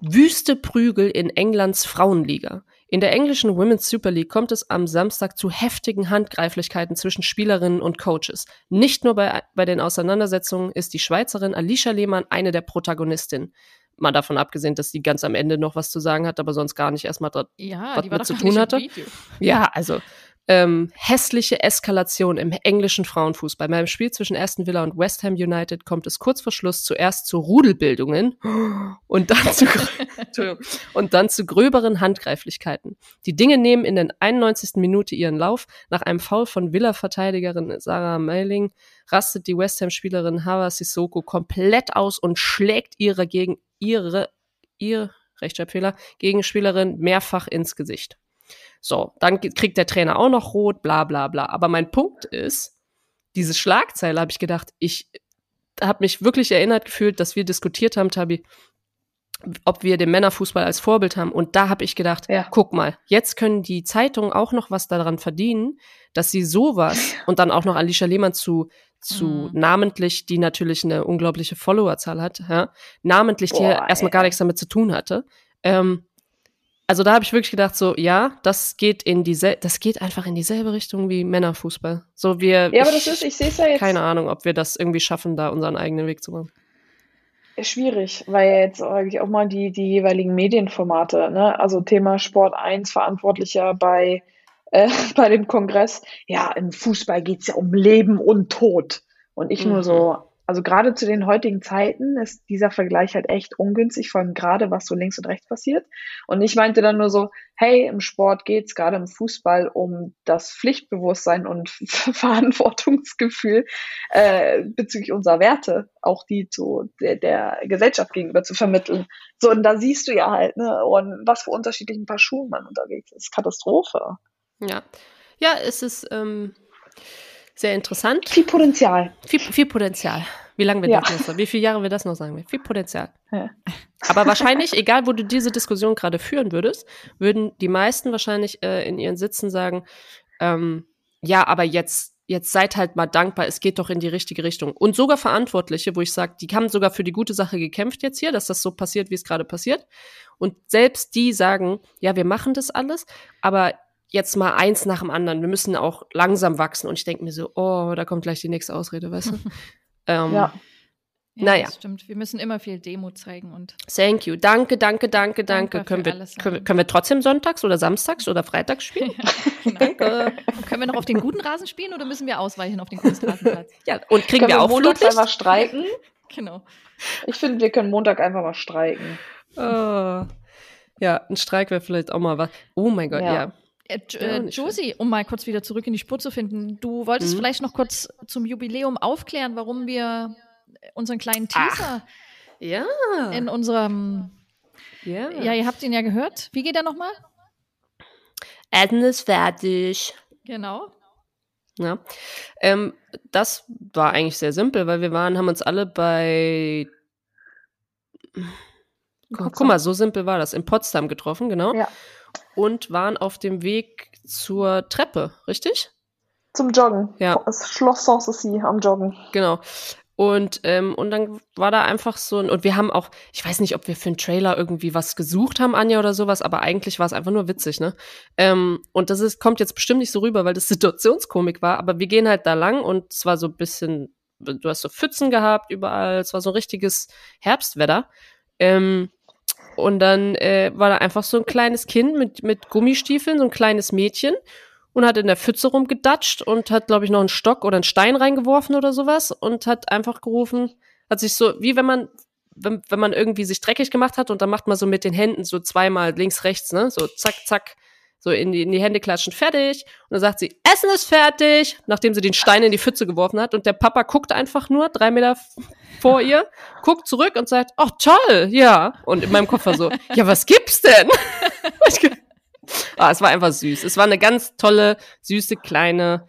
Wüste Prügel in Englands Frauenliga. In der englischen Women's Super League kommt es am Samstag zu heftigen Handgreiflichkeiten zwischen Spielerinnen und Coaches. Nicht nur bei, bei den Auseinandersetzungen ist die Schweizerin Alicia Lehmann eine der Protagonistinnen. Mal davon abgesehen, dass sie ganz am Ende noch was zu sagen hat, aber sonst gar nicht erstmal dort ja, was mit zu tun hatte. Ja, also ähm, hässliche Eskalation im englischen Frauenfußball. Beim Spiel zwischen Aston Villa und West Ham United kommt es kurz vor Schluss zuerst zu Rudelbildungen und dann zu, und dann zu gröberen Handgreiflichkeiten. Die Dinge nehmen in der 91. Minute ihren Lauf. Nach einem Foul von Villa-Verteidigerin Sarah Meiling rastet die West Ham-Spielerin Hawa Sissoko komplett aus und schlägt ihre gegen ihre, ihr Rechtschreibfehler, Gegenspielerin mehrfach ins Gesicht. So, dann kriegt der Trainer auch noch rot, bla bla bla. Aber mein Punkt ist, diese Schlagzeile habe ich gedacht, ich habe mich wirklich erinnert gefühlt, dass wir diskutiert haben, Tabi, ob wir den Männerfußball als Vorbild haben. Und da habe ich gedacht, ja. guck mal, jetzt können die Zeitungen auch noch was daran verdienen, dass sie sowas und dann auch noch Alicia Lehmann zu, zu mhm. namentlich, die natürlich eine unglaubliche Followerzahl hat, ja, namentlich, Boah, die erstmal gar nichts damit zu tun hatte, ähm, also da habe ich wirklich gedacht, so ja, das geht in dieselbe, das geht einfach in dieselbe Richtung wie Männerfußball. So wir. Ja, aber das ist, ich sehe es ja jetzt. Keine Ahnung, ob wir das irgendwie schaffen, da unseren eigenen Weg zu machen. Schwierig, weil jetzt eigentlich auch mal die, die jeweiligen Medienformate, ne? Also Thema Sport 1 Verantwortlicher bei, äh, bei dem Kongress. Ja, im Fußball geht's ja um Leben und Tod. Und ich mhm. nur so, also gerade zu den heutigen Zeiten ist dieser Vergleich halt echt ungünstig, vor allem gerade was so links und rechts passiert. Und ich meinte dann nur so, hey, im Sport geht's gerade im Fußball um das Pflichtbewusstsein und Verantwortungsgefühl äh, bezüglich unserer Werte, auch die zu der, der Gesellschaft gegenüber zu vermitteln. So, und da siehst du ja halt, ne, und was für unterschiedlichen Paar Schuhen man unterwegs ist. Katastrophe. Ja. Ja, es ist, ähm, sehr interessant. Viel Potenzial. Viel, viel Potenzial. Wie lange wir ja. das noch Wie viele Jahre wir das noch sagen? Viel Potenzial. Ja. Aber wahrscheinlich, egal wo du diese Diskussion gerade führen würdest, würden die meisten wahrscheinlich äh, in ihren Sitzen sagen, ähm, ja, aber jetzt, jetzt seid halt mal dankbar, es geht doch in die richtige Richtung. Und sogar Verantwortliche, wo ich sage, die haben sogar für die gute Sache gekämpft jetzt hier, dass das so passiert, wie es gerade passiert. Und selbst die sagen, ja, wir machen das alles, aber jetzt mal eins nach dem anderen. Wir müssen auch langsam wachsen. Und ich denke mir so, oh, da kommt gleich die nächste Ausrede, weißt du? ähm, ja. Ja, naja. Das stimmt. Wir müssen immer viel Demo zeigen und. Thank you. Danke, danke, danke, danke. Können wir, können, wir, können wir trotzdem sonntags oder samstags oder freitags spielen? Ja, danke. können wir noch auf den guten Rasen spielen oder müssen wir ausweichen auf den Kunstrasenplatz? ja, und kriegen können wir, wir auch montags einfach streiken? genau. Ich finde, wir können Montag einfach mal streiken. Oh. Ja, ein Streik wäre vielleicht auch mal was. Oh mein Gott, ja. ja. Äh, äh, Josie, um mal kurz wieder zurück in die Spur zu finden, du wolltest mhm. vielleicht noch kurz zum Jubiläum aufklären, warum wir unseren kleinen Teaser Ach, ja. in unserem. Ja. ja, ihr habt ihn ja gehört. Wie geht er nochmal? Essen ist fertig. Genau. Ja. Ähm, das war eigentlich sehr simpel, weil wir waren, haben uns alle bei. Guck mal, so simpel war das. In Potsdam getroffen, genau. Ja und waren auf dem Weg zur Treppe, richtig? Zum Joggen. Ja. Das Schloss Sanssouci am Joggen. Genau. Und, ähm, und dann war da einfach so ein, und wir haben auch, ich weiß nicht, ob wir für einen Trailer irgendwie was gesucht haben, Anja oder sowas, aber eigentlich war es einfach nur witzig, ne? Ähm, und das ist, kommt jetzt bestimmt nicht so rüber, weil das Situationskomik war, aber wir gehen halt da lang und es war so ein bisschen, du hast so Pfützen gehabt überall, es war so ein richtiges Herbstwetter. Ähm, und dann äh, war da einfach so ein kleines Kind mit, mit Gummistiefeln, so ein kleines Mädchen und hat in der Pfütze rumgedatscht und hat, glaube ich, noch einen Stock oder einen Stein reingeworfen oder sowas und hat einfach gerufen, hat sich so, wie wenn man, wenn, wenn man irgendwie sich dreckig gemacht hat und dann macht man so mit den Händen so zweimal links, rechts, ne, so zack, zack, so in die, in die Hände klatschen, fertig. Und dann sagt sie, Essen ist fertig, nachdem sie den Stein in die Pfütze geworfen hat. Und der Papa guckt einfach nur drei Meter vor ihr, guckt zurück und sagt, ach toll, ja. Und in meinem Kopf war so, ja, was gibt's denn? ah, es war einfach süß. Es war eine ganz tolle, süße, kleine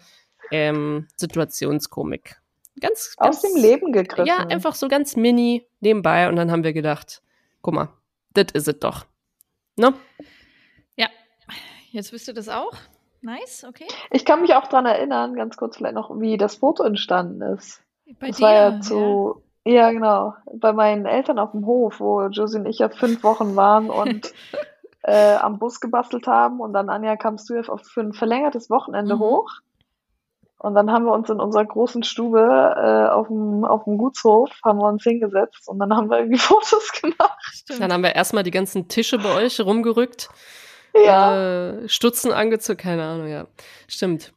ähm, Situationskomik. Ganz, ganz, Aus dem Leben gegriffen. Ja, einfach so ganz mini nebenbei. Und dann haben wir gedacht, guck mal, das is it doch. Ne? Ja, jetzt wisst ihr das auch. Nice, okay. Ich kann mich auch daran erinnern, ganz kurz vielleicht noch, wie das Foto entstanden ist. Bei das dir, war ja zu, ja. ja. genau, bei meinen Eltern auf dem Hof, wo Josie und ich ja fünf Wochen waren und äh, am Bus gebastelt haben und dann, Anja, kamst du ja für ein verlängertes Wochenende mhm. hoch. Und dann haben wir uns in unserer großen Stube äh, auf, dem, auf dem Gutshof, haben wir uns hingesetzt und dann haben wir irgendwie Fotos gemacht. Stimmt. Dann haben wir erstmal die ganzen Tische bei euch rumgerückt. Ja. Äh, Stutzen angezogen, keine Ahnung, ja. Stimmt.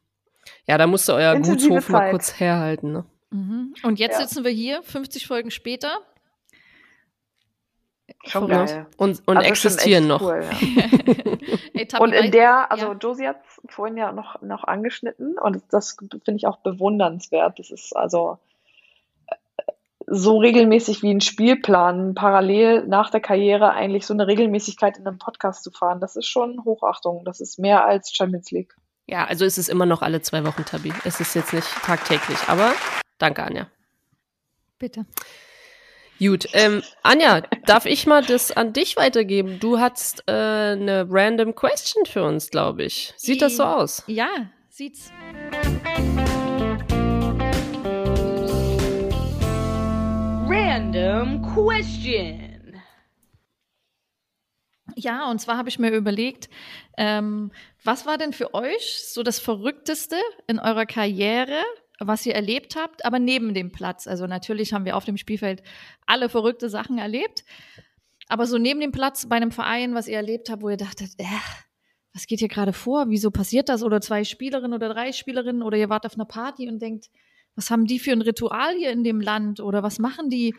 Ja, da musste euer Intensive Gutshof Zeit. mal kurz herhalten, ne? Mhm. Und jetzt ja. sitzen wir hier, 50 Folgen später, Schon geil. Und, und also existieren noch. Cool, ja. und in der, also ja. Josie hat es vorhin ja noch, noch angeschnitten und das finde ich auch bewundernswert. Das ist also äh, so regelmäßig wie ein Spielplan, parallel nach der Karriere eigentlich so eine Regelmäßigkeit in einem Podcast zu fahren. Das ist schon Hochachtung. Das ist mehr als Champions League. Ja, also ist es immer noch alle zwei Wochen, Tabi. Es ist jetzt nicht tagtäglich, aber danke, Anja. Bitte. Gut, ähm, Anja, darf ich mal das an dich weitergeben? Du hast äh, eine random Question für uns, glaube ich. Sieht das so aus? Ja, sieht's. Random Question. Ja, und zwar habe ich mir überlegt, ähm, was war denn für euch so das Verrückteste in eurer Karriere, was ihr erlebt habt, aber neben dem Platz. Also natürlich haben wir auf dem Spielfeld alle verrückte Sachen erlebt. Aber so neben dem Platz bei einem Verein, was ihr erlebt habt, wo ihr dachtet, äh, was geht hier gerade vor? Wieso passiert das? Oder zwei Spielerinnen oder drei Spielerinnen oder ihr wart auf einer Party und denkt, was haben die für ein Ritual hier in dem Land oder was machen die?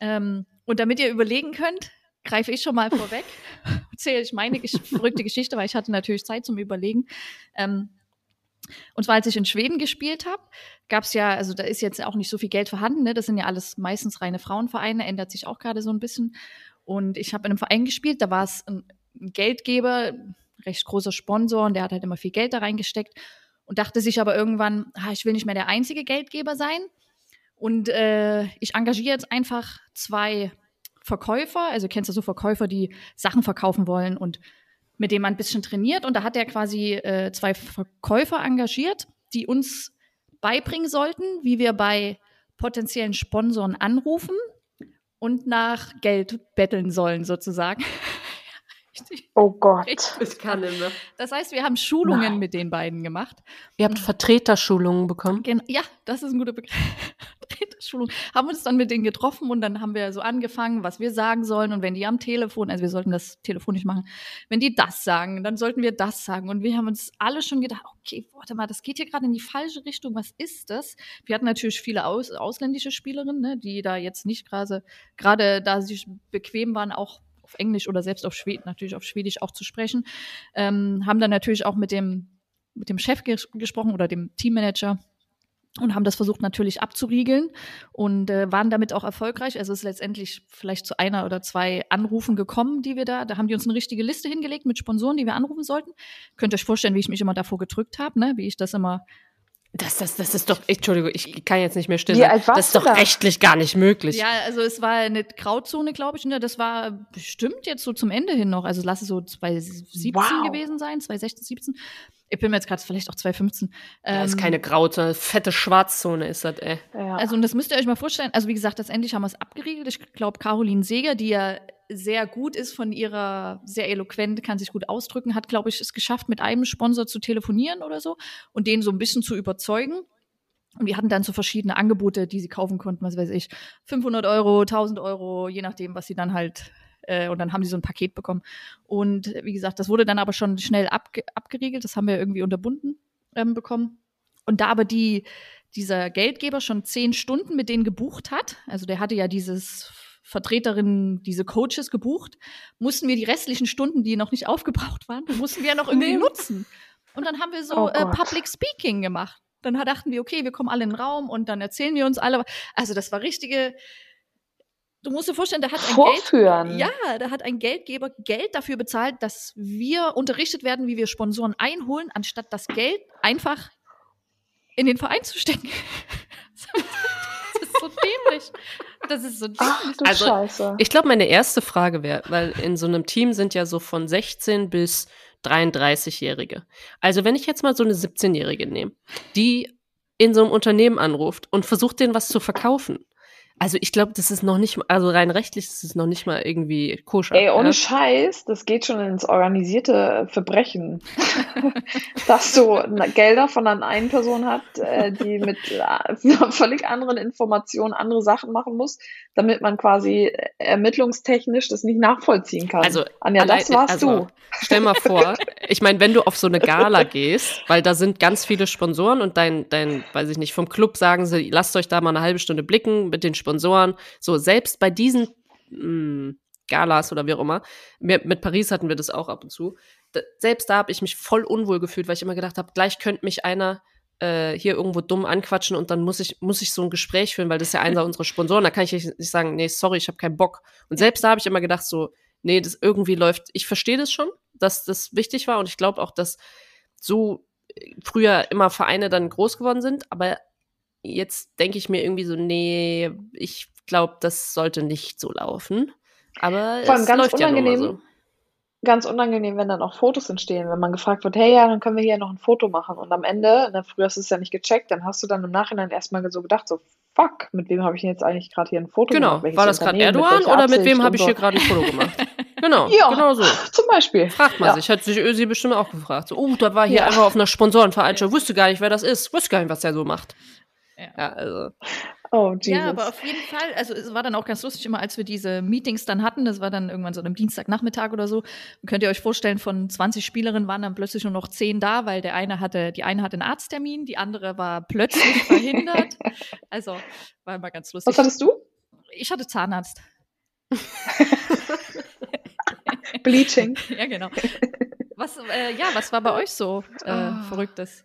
Ähm, und damit ihr überlegen könnt, greife ich schon mal vorweg, erzähle ich meine gesch verrückte Geschichte, weil ich hatte natürlich Zeit zum Überlegen. Ähm, und zwar als ich in Schweden gespielt habe, gab es ja, also da ist jetzt auch nicht so viel Geld vorhanden, ne? das sind ja alles meistens reine Frauenvereine, ändert sich auch gerade so ein bisschen. Und ich habe in einem Verein gespielt, da war es ein Geldgeber, recht großer Sponsor und der hat halt immer viel Geld da reingesteckt und dachte sich aber irgendwann, ah, ich will nicht mehr der einzige Geldgeber sein. Und äh, ich engagiere jetzt einfach zwei Verkäufer, also kennst du so Verkäufer, die Sachen verkaufen wollen und mit dem man ein bisschen trainiert. Und da hat er quasi äh, zwei Verkäufer engagiert, die uns beibringen sollten, wie wir bei potenziellen Sponsoren anrufen und nach Geld betteln sollen, sozusagen. Oh Gott. Ich kann nicht mehr. Das heißt, wir haben Schulungen Nein. mit den beiden gemacht. Ihr habt Vertreterschulungen bekommen? Gen ja, das ist ein guter Begriff. Vertreterschulung. Haben uns dann mit denen getroffen und dann haben wir so angefangen, was wir sagen sollen. Und wenn die am Telefon, also wir sollten das telefonisch machen, wenn die das sagen, dann sollten wir das sagen. Und wir haben uns alle schon gedacht, okay, warte mal, das geht hier gerade in die falsche Richtung. Was ist das? Wir hatten natürlich viele aus, ausländische Spielerinnen, ne, die da jetzt nicht gerade, gerade da sie bequem waren, auch auf Englisch oder selbst auf Schwedisch, natürlich auf Schwedisch auch zu sprechen, ähm, haben dann natürlich auch mit dem, mit dem Chef ges gesprochen oder dem Teammanager und haben das versucht natürlich abzuriegeln und äh, waren damit auch erfolgreich. Also es ist letztendlich vielleicht zu einer oder zwei Anrufen gekommen, die wir da, da haben die uns eine richtige Liste hingelegt mit Sponsoren, die wir anrufen sollten. Könnt ihr euch vorstellen, wie ich mich immer davor gedrückt habe, ne? wie ich das immer Das, das, das ist doch, Entschuldigung, ich kann jetzt nicht mehr still Wie sein. alt warst Das ist doch da? rechtlich gar nicht möglich. Ja, also es war eine Grauzone, glaube ich. Ne? Das war bestimmt jetzt so zum Ende hin noch. Also lass es so 2017 Wow. gewesen sein, 2016, 17. Ich bin mir jetzt gerade vielleicht auch 2015. Das ist Ähm, keine Grauzone, fette Schwarzzone ist das, ey. Ja. Also, und das müsst ihr euch mal vorstellen. Also, wie gesagt, letztendlich haben wir es abgeriegelt. Ich glaube, Caroline Seeger, die ja sehr gut ist von ihrer, sehr eloquent, kann sich gut ausdrücken, hat, glaube ich, es geschafft, mit einem Sponsor zu telefonieren oder so und den so ein bisschen zu überzeugen. Und wir hatten dann so verschiedene Angebote, die sie kaufen konnten, was weiß ich, 500 Euro, 1000 Euro, je nachdem, was sie dann halt, äh, und dann haben sie so ein Paket bekommen. Und äh, wie gesagt, das wurde dann aber schon schnell abge abgeriegelt, das haben wir irgendwie unterbunden ähm, bekommen. Und da aber die, dieser Geldgeber schon zehn Stunden mit denen gebucht hat, also der hatte ja dieses Vertreterin, diese Coaches gebucht, mussten wir die restlichen Stunden, die noch nicht aufgebraucht waren, mussten wir ja noch irgendwie nutzen. Und dann haben wir so Oh äh. Public Speaking gemacht. Dann dachten wir, okay, wir kommen alle in den Raum und dann erzählen wir uns alle. Also das war richtige. Du musst dir vorstellen, da hat ein Geld, Vorführen. ja, da hat ein Geldgeber Geld dafür bezahlt, dass wir unterrichtet werden, wie wir Sponsoren einholen, anstatt das Geld einfach in den Verein zu stecken. Das ist so dämlich. Das ist so Ach dämlich. du Also, Scheiße. Ich glaube, meine erste Frage wäre, weil in so einem Team sind ja so von 16 bis 33-Jährige. Also wenn ich jetzt mal so eine 17-Jährige nehme, die in so einem Unternehmen anruft und versucht, denen was zu verkaufen. Also ich glaube, das ist noch nicht, also rein rechtlich ist es noch nicht mal irgendwie koscher. Ey, ohne ja? Scheiß, das geht schon ins organisierte Verbrechen. Dass du Gelder von einer einen Person hat, äh, die mit äh, völlig anderen Informationen andere Sachen machen muss, damit man quasi ermittlungstechnisch das nicht nachvollziehen kann. Also, Anja, das allein- warst also, du. Stell mal vor, ich meine, wenn du auf so eine Gala gehst, weil da sind ganz viele Sponsoren und dein, dein, weiß ich nicht, vom Club sagen sie, lasst euch da mal eine halbe Stunde blicken mit den Sponsoren. So, selbst bei diesen mh, Galas oder wie auch immer, mit Paris hatten wir das auch ab und zu, selbst da habe ich mich voll unwohl gefühlt, weil ich immer gedacht habe, gleich könnte mich einer äh, hier irgendwo dumm anquatschen und dann muss ich, muss ich so ein Gespräch führen, weil das ist ja einer unserer Sponsoren. Da kann ich nicht sagen, nee, sorry, ich habe keinen Bock. Und selbst da habe ich immer gedacht, so, nee, das irgendwie läuft. Ich verstehe das schon, dass das wichtig war und ich glaube auch, dass so äh, früher immer Vereine dann groß geworden sind, aber jetzt denke ich mir irgendwie so, nee, ich glaube, das sollte nicht so laufen. Aber Vor allem es ganz läuft ja unangenehm. so. Ganz unangenehm, wenn dann auch Fotos entstehen, wenn man gefragt wird, hey, ja, dann können wir hier noch ein Foto machen. Und am Ende, na, früher hast du es ja nicht gecheckt, dann hast du dann im Nachhinein erstmal so gedacht, so, fuck, mit wem habe ich jetzt eigentlich gerade hier ein Foto Genau, gemacht? Welches war das gerade mit Erdogan welcher oder mit wem habe ich hier gerade ein Foto gemacht? Genau, Ja. genau so. Zum Beispiel. Fragt man Ja. sich, hat sich Ösi bestimmt auch gefragt. So, oh, da war hier Ja. einfach auf einer Sponsorenveranstaltung, wusste gar nicht, wer das ist, wusste gar nicht, was der so macht. Ja. Ja, also. Oh, Jesus. Ja, aber auf jeden Fall, also es war dann auch ganz lustig immer, als wir diese Meetings dann hatten, das war dann irgendwann so am Dienstagnachmittag oder so, könnt ihr euch vorstellen, von 20 Spielerinnen waren dann plötzlich nur noch 10 da, weil der eine hatte, die eine hatte einen Arzttermin, die andere war plötzlich verhindert. Also war immer ganz lustig. Was hattest du? Ich hatte Zahnarzt. Bleaching. ja, genau. Was, äh, ja, was war bei euch so äh, Ah. Verrücktes?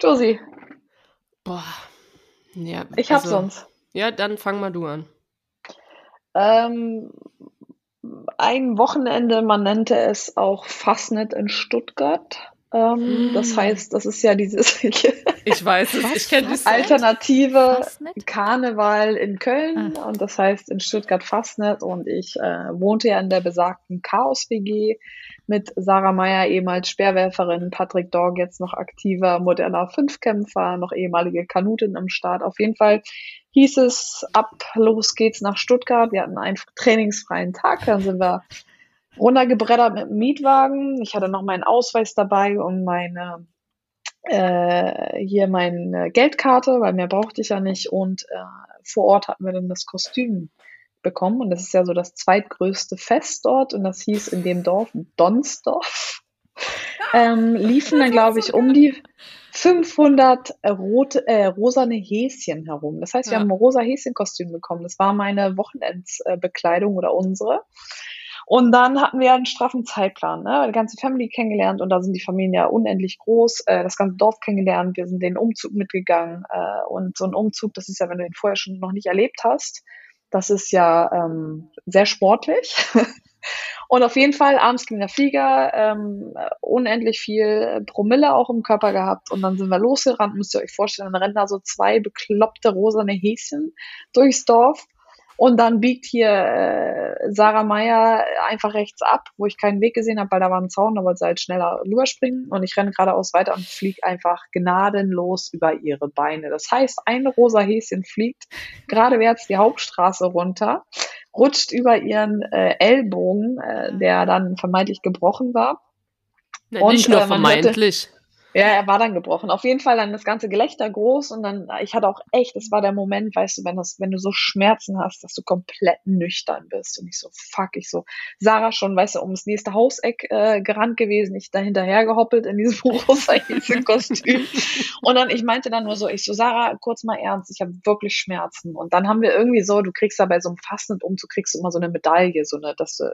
Josie, Boah. Ja, ich hab also- sonst. Ja, dann fang mal du an. Ähm, ein Wochenende, man nannte es auch Fastnet in Stuttgart. Ähm, Das Hm. heißt, das ist ja dieses Ich weiß es, ich kenne das. alternative Fastnet? Karneval in Köln und das heißt in Stuttgart Fastnet und ich äh, wohnte ja in der besagten Chaos-WG mit Sarah Meyer, ehemals Speerwerferin, Patrick Dorg, jetzt noch aktiver moderner Fünfkämpfer, noch ehemalige Kanutin am Start. Auf jeden Fall hieß es, ab, los geht's nach Stuttgart. Wir hatten einen trainingsfreien Tag, dann sind wir runtergebreddert mit dem Mietwagen. Ich hatte noch meinen Ausweis dabei und meine äh, hier meine Geldkarte, weil mehr brauchte ich ja nicht. Und äh, vor Ort hatten wir dann das Kostüm bekommen. Und das ist ja so das zweitgrößte Fest dort. Und das hieß in dem Dorf Donsdorf. Ähm, liefen dann, glaube ich, um die 500 rote, äh, rosane Häschen herum. Das heißt, wir Ja. haben ein rosa Häschenkostüm bekommen. Das war meine Wochenendsbekleidung oder unsere. Und dann hatten wir einen straffen Zeitplan, ne? Die ganze Family kennengelernt und da sind die Familien ja unendlich groß, äh, das ganze Dorf kennengelernt, wir sind den Umzug mitgegangen äh, und so ein Umzug, das ist ja, wenn du ihn vorher schon noch nicht erlebt hast, das ist ja ähm, sehr sportlich. Und auf jeden Fall, abends ging der Flieger, ähm, unendlich viel Promille auch im Körper gehabt. Und dann sind wir losgerannt, müsst ihr euch vorstellen, dann rennen da so zwei bekloppte rosane Häschen durchs Dorf. Und dann biegt hier äh, Sarah Meyer einfach rechts ab, wo ich keinen Weg gesehen habe, weil da war ein Zaun, da wollte sie halt schneller rüberspringen. Und ich renne geradeaus weiter und fliege einfach gnadenlos über ihre Beine. Das heißt, ein rosa Häschen fliegt geradewärts die Hauptstraße runter, rutscht über ihren äh, Ellbogen, äh, der dann vermeintlich gebrochen war. Na, und, nicht nur äh, vermeintlich. Hörte, ja, er war dann gebrochen. Auf jeden Fall dann das ganze Gelächter groß und dann, ich hatte auch echt, das war der Moment, weißt du, wenn das, wenn du so Schmerzen hast, dass du komplett nüchtern bist und ich so, fuck, ich so, Sarah schon, weißt du, ums nächste Hauseck äh, gerannt gewesen, ich da hinterher gehoppelt in diesem rosa Kostüm. und dann, ich meinte dann nur so, ich so, Sarah, kurz mal ernst, ich habe wirklich Schmerzen. Und dann haben wir irgendwie so, du kriegst da bei so einem Fastnet-Umzug, kriegst du immer so eine Medaille, so eine, dass du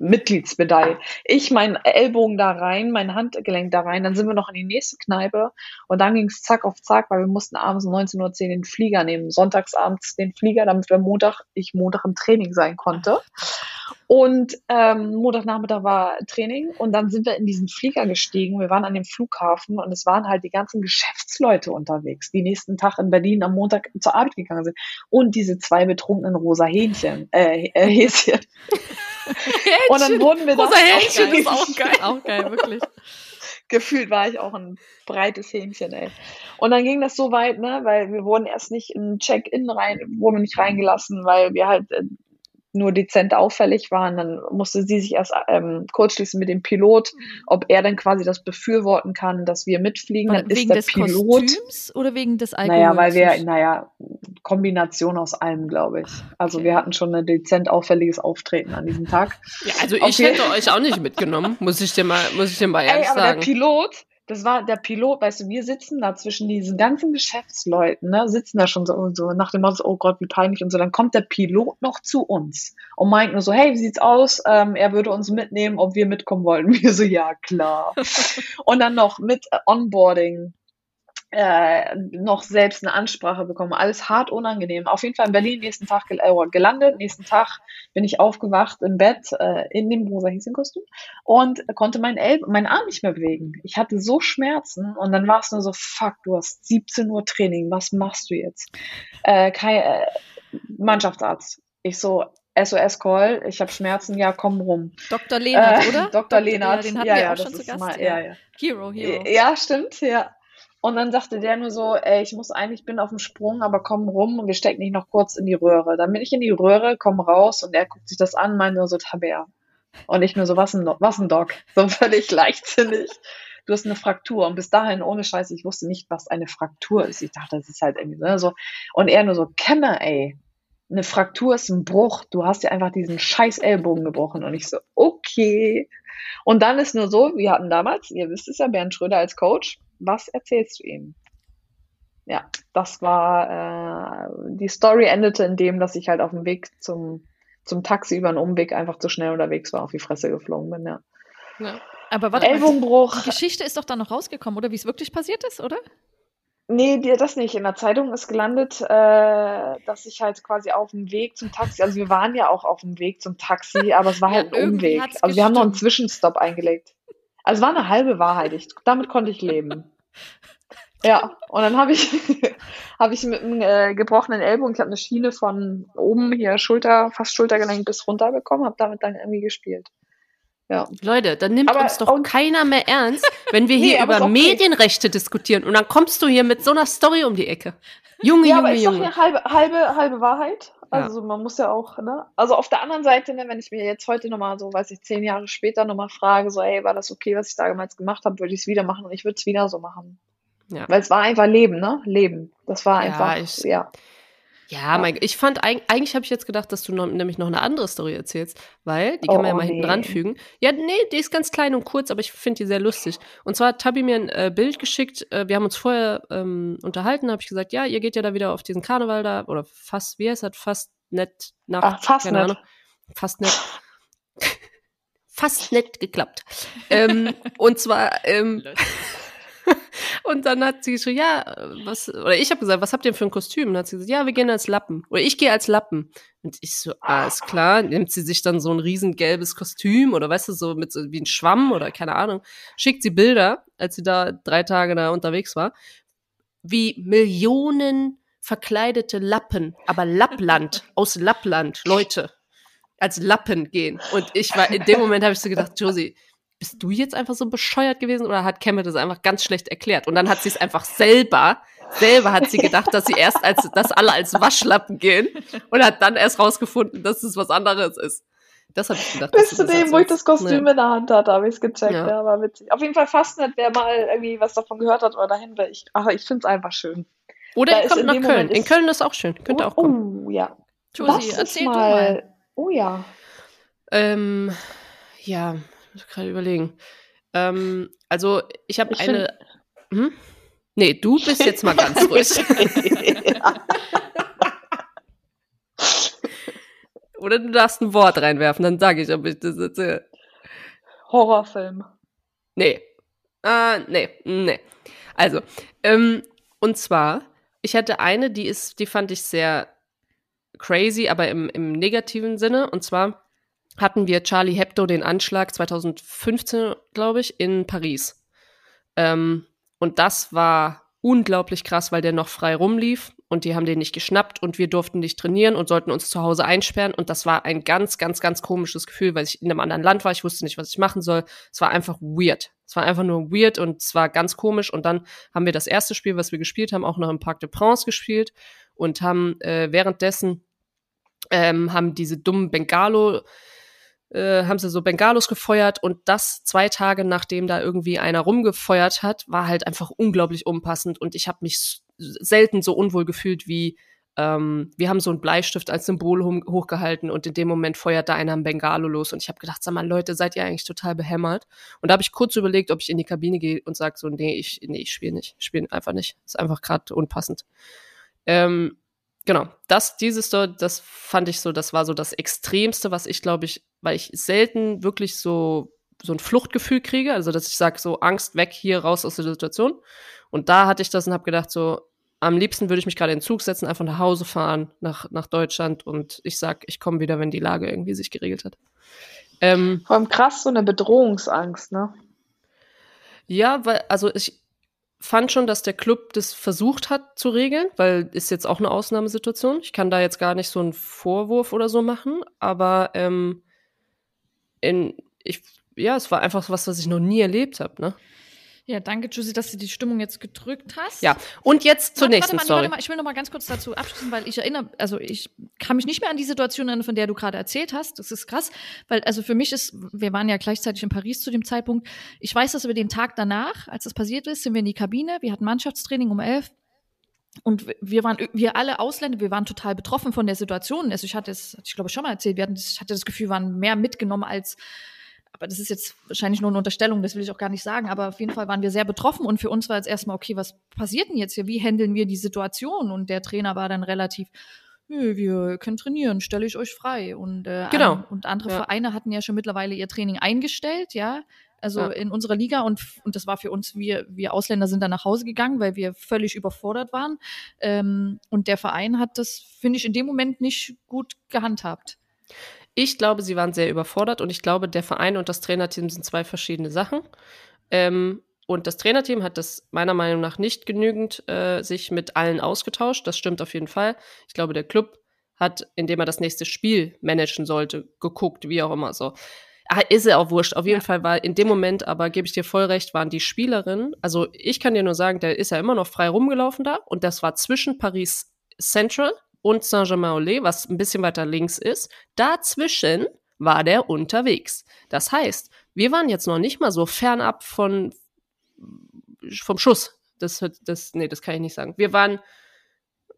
Mitgliedsmedaille. Ich mein Ellbogen da rein, mein Handgelenk da rein, dann sind wir noch in die nächste Kneipe und dann ging's zack auf zack, weil wir mussten abends um 19.10 Uhr den Flieger nehmen, sonntagsabends den Flieger, damit wir Montag, ich Montag im Training sein konnte. Und ähm, Montagnachmittag war Training und dann sind wir in diesen Flieger gestiegen. Wir waren an dem Flughafen und es waren halt die ganzen Geschäftsleute unterwegs, die nächsten Tag in Berlin am Montag zur Arbeit gegangen sind. Und diese zwei betrunkenen rosa Hähnchen, äh, äh Häschen. und dann wurden wir Rosa Hähnchen ist auch geil. auch geil, wirklich. Gefühlt war ich auch ein breites Hähnchen, ey. Und dann ging das so weit, ne, weil wir wurden erst nicht in Check-in rein, wurden wir nicht reingelassen, weil wir halt äh, nur dezent auffällig waren. Dann musste sie sich erst ähm, kurzschließen mit dem Pilot, ob er dann quasi das befürworten kann, dass wir mitfliegen. Dann wegen ist der des Pilot. Kostüms oder wegen des Alkohols? Naja, weil wir, naja, Kombination aus allem, glaube ich. Also okay. wir hatten schon ein dezent auffälliges Auftreten an diesem Tag. Ja, also ich hätte euch auch nicht mitgenommen, muss ich dir mal, muss ich dir mal ehrlich Ey, aber sagen. Der Pilot, das war der Pilot, weißt du, wir sitzen da zwischen diesen ganzen Geschäftsleuten, ne, sitzen da schon so, so nach dem Motto, oh Gott, wie peinlich und so. Dann kommt der Pilot noch zu uns und meint nur so, hey, wie sieht's aus? Ähm, er würde uns mitnehmen, ob wir mitkommen wollten. Wir so, ja, klar. und dann noch mit Onboarding äh, noch selbst eine Ansprache bekommen. Alles hart unangenehm. Auf jeden Fall in Berlin nächsten Tag gel äh, gelandet. Nächsten Tag bin ich aufgewacht im Bett äh, in dem rosa Häschenkostüm und konnte meinen, El meinen Arm nicht mehr bewegen. Ich hatte so Schmerzen und dann war es nur so, fuck, du hast 17 Uhr Training, was machst du jetzt? Äh, kein, äh, Mannschaftsarzt. Ich so, SOS-Call, ich habe Schmerzen, ja, komm rum. Dr. Lehnert, äh, oder? Dr. Dr. Lehnert, ja, den hatten ja, wir ja, auch schon zu Gast. Mal, ja, ja. Hero, Hero. Ja, stimmt, ja. Und dann sagte der nur so, ey, ich muss eigentlich, bin auf dem Sprung, aber komm rum und wir stecken dich noch kurz in die Röhre. Dann bin ich in die Röhre, komm raus und er guckt sich das an, meint nur so, Tabea. Und ich nur so, was ein, was ein Doc? So völlig leichtsinnig. Du hast eine Fraktur. Und bis dahin, ohne Scheiße, ich wusste nicht, was eine Fraktur ist. Ich dachte, das ist halt irgendwie ne, so. Und er nur so, Kenne, ey. Eine Fraktur ist ein Bruch. Du hast dir einfach diesen scheiß Ellbogen gebrochen. Und ich so, okay. Und dann ist nur so, wir hatten damals, ihr wisst es ja, Bernd Schröder als Coach, was erzählst du ihm? Ja, das war, äh, die Story endete in dem, dass ich halt auf dem Weg zum, zum Taxi über einen Umweg einfach zu schnell unterwegs war, auf die Fresse geflogen bin, ja. ja. Aber warte Ellbogenbruch. Mal, die Geschichte ist doch dann noch rausgekommen, oder wie es wirklich passiert ist, oder? Nee, dir das nicht. In der Zeitung ist gelandet, äh, dass ich halt quasi auf dem Weg zum Taxi, also wir waren ja auch auf dem Weg zum Taxi, aber es war halt ja, ein Umweg. Also wir haben noch einen Zwischenstopp eingelegt. Also war eine halbe Wahrheit. Ich, damit konnte ich leben. Ja, und dann habe ich, hab ich mit einem äh, gebrochenen Ellbogen, ich habe eine Schiene von oben hier Schulter, fast Schultergelenk bis runter bekommen, habe damit dann irgendwie gespielt. Ja. Leute, dann nimmt aber, uns doch keiner mehr ernst, wenn wir hier nee, über Medienrechte diskutieren und dann kommst du hier mit so einer Story um die Ecke. Junge, ja, Junge, aber ist Junge. doch eine halbe, halbe, halbe Wahrheit. Also ja. man muss ja auch, ne? Also auf der anderen Seite, ne, wenn ich mir jetzt heute nochmal so, weiß ich, zehn Jahre später nochmal frage, so, ey, war das okay, was ich damals gemacht habe, würde ich es wieder machen und ich würde es wieder so machen. Ja. Weil es war einfach Leben, ne? Leben. Das war einfach, ja. Ich, ja. Ja, mein, ich fand, eigentlich habe ich jetzt gedacht, dass du noch, nämlich noch eine andere Story erzählst, weil, die kann oh, man ja mal nee. hinten dran fügen. Ja, nee, die ist ganz klein und kurz, aber ich finde die sehr lustig. Und zwar hat Tabi mir ein äh, Bild geschickt, äh, wir haben uns vorher ähm, unterhalten, habe ich gesagt, ja, ihr geht ja da wieder auf diesen Karneval da, oder fast, wie heißt das, fast nett nach, Ach, fast keine nett. Ahnung, fast nett. fast nett geklappt. ähm, und zwar ähm, Und dann hat sie so, ja, was, oder ich habe gesagt, was habt ihr für ein Kostüm? Und dann hat sie gesagt, ja, wir gehen als Lappen. Oder ich gehe als Lappen. Und ich so, alles klar, nimmt sie sich dann so ein riesengelbes Kostüm oder weißt du, so mit so wie ein Schwamm oder keine Ahnung, schickt sie Bilder, als sie da drei Tage da unterwegs war, wie Millionen verkleidete Lappen, aber Lappland, aus Lappland, Leute, als Lappen gehen. Und ich war, in dem Moment habe ich so gedacht, Josie, bist du jetzt einfach so bescheuert gewesen oder hat Cameron das einfach ganz schlecht erklärt? Und dann hat sie es einfach selber, selber hat sie gedacht, dass sie erst als, dass alle als Waschlappen gehen und hat dann erst rausgefunden, dass es was anderes ist. Das habe ich gedacht. Bis zu dem, wo ich das Kostüm ja. in der Hand hatte, habe ich es gecheckt. Ja. ja, war witzig. Auf jeden Fall fast nicht, wer mal irgendwie was davon gehört hat oder dahin will. Ich, ach, ich finde es einfach schön. Oder da ihr kommt nach Köln. Moment in Köln ist auch schön. Könnt ihr auch kommen. Oh, ja. Josie, erzähl mal. mal. Oh ja. Ähm, ja, muss gerade überlegen. Ähm, also, ich habe eine. Hm? Nee, du bist jetzt mal ganz ruhig. Oder du darfst ein Wort reinwerfen, dann sage ich, ob ich das erzähle. Horrorfilm. Nee. Äh, nee, nee. Also, ähm, und zwar, ich hatte eine, die ist, die fand ich sehr crazy, aber im, im negativen Sinne. Und zwar hatten wir Charlie Hebdo den Anschlag 2015, glaube ich, in Paris. Ähm, und das war unglaublich krass, weil der noch frei rumlief und die haben den nicht geschnappt und wir durften nicht trainieren und sollten uns zu Hause einsperren und das war ein ganz, ganz, ganz komisches Gefühl, weil ich in einem anderen Land war, ich wusste nicht, was ich machen soll. Es war einfach weird. Es war einfach nur weird und es war ganz komisch und dann haben wir das erste Spiel, was wir gespielt haben, auch noch im Parc de Prince gespielt und haben äh, währenddessen ähm, haben diese dummen Bengalo äh, haben sie so Bengalos gefeuert und das zwei Tage nachdem da irgendwie einer rumgefeuert hat, war halt einfach unglaublich unpassend und ich habe mich selten so unwohl gefühlt wie ähm, wir haben so einen Bleistift als Symbol hochgehalten und in dem Moment feuert da einer ein Bengalo los und ich habe gedacht, sag mal Leute, seid ihr eigentlich total behämmert? Und da habe ich kurz überlegt, ob ich in die Kabine gehe und sage so, nee, ich nee, ich spiele nicht, ich spiele einfach nicht, ist einfach gerade unpassend. Ähm, genau, das, dieses, das fand ich so, das war so das Extremste, was ich, glaube ich, weil ich selten wirklich so, so ein Fluchtgefühl kriege, also dass ich sage, so Angst weg, hier raus aus der Situation. Und da hatte ich das und habe gedacht, so, am liebsten würde ich mich gerade in den Zug setzen, einfach nach Hause fahren, nach, nach Deutschland und ich sag, ich komme wieder, wenn die Lage irgendwie sich geregelt hat. Ähm, Vor allem krass, so eine Bedrohungsangst, ne? Ja, weil, also ich, fand schon, dass der Club das versucht hat zu regeln, weil ist jetzt auch eine Ausnahmesituation. Ich kann da jetzt gar nicht so einen Vorwurf oder so machen, aber ähm, in, ich, ja, es war einfach was, was ich noch nie erlebt habe, ne? Ja, danke, Josie, dass du die Stimmung jetzt gedrückt hast. Ja, und jetzt zur warte, nächsten warte mal, Story. Warte mal, ich will noch mal ganz kurz dazu abschließen, weil ich erinnere, also ich kann mich nicht mehr an die Situation erinnern, von der du gerade erzählt hast. Das ist krass, weil also für mich ist, wir waren ja gleichzeitig in Paris zu dem Zeitpunkt. Ich weiß, dass über den Tag danach, als das passiert ist, sind wir in die Kabine. Wir hatten Mannschaftstraining um elf. Und wir waren, wir alle Ausländer, wir waren total betroffen von der Situation. Also ich hatte es, ich glaube schon mal erzählt, wir hatten, ich hatte das Gefühl, wir waren mehr mitgenommen als aber das ist jetzt wahrscheinlich nur eine Unterstellung, das will ich auch gar nicht sagen, aber auf jeden Fall waren wir sehr betroffen und für uns war jetzt erstmal, okay, was passiert denn jetzt hier? Wie handeln wir die Situation? Und der Trainer war dann relativ, nö, wir können trainieren, stelle ich euch frei. Und, äh, genau. An, und andere ja. Vereine hatten ja schon mittlerweile ihr Training eingestellt, ja. Also ja. in unserer Liga und, und das war für uns, wir, wir Ausländer sind dann nach Hause gegangen, weil wir völlig überfordert waren. Ähm, und der Verein hat das, finde ich, in dem Moment nicht gut gehandhabt. Ich glaube, sie waren sehr überfordert und ich glaube, der Verein und das Trainerteam sind zwei verschiedene Sachen. Ähm, und das Trainerteam hat das meiner Meinung nach nicht genügend äh, sich mit allen ausgetauscht. Das stimmt auf jeden Fall. Ich glaube, der Club hat, indem er das nächste Spiel managen sollte, geguckt, wie auch immer so. Ach, ist er auch wurscht. Auf jeden ja. Fall war in dem Moment, aber gebe ich dir voll recht, waren die Spielerinnen, also ich kann dir nur sagen, der ist ja immer noch frei rumgelaufen da und das war zwischen Paris Central und Saint-Germain-en-Laye, was ein bisschen weiter links ist. Dazwischen war der unterwegs. Das heißt, wir waren jetzt noch nicht mal so fernab von, vom Schuss. Das, das, nee, das kann ich nicht sagen. Wir waren,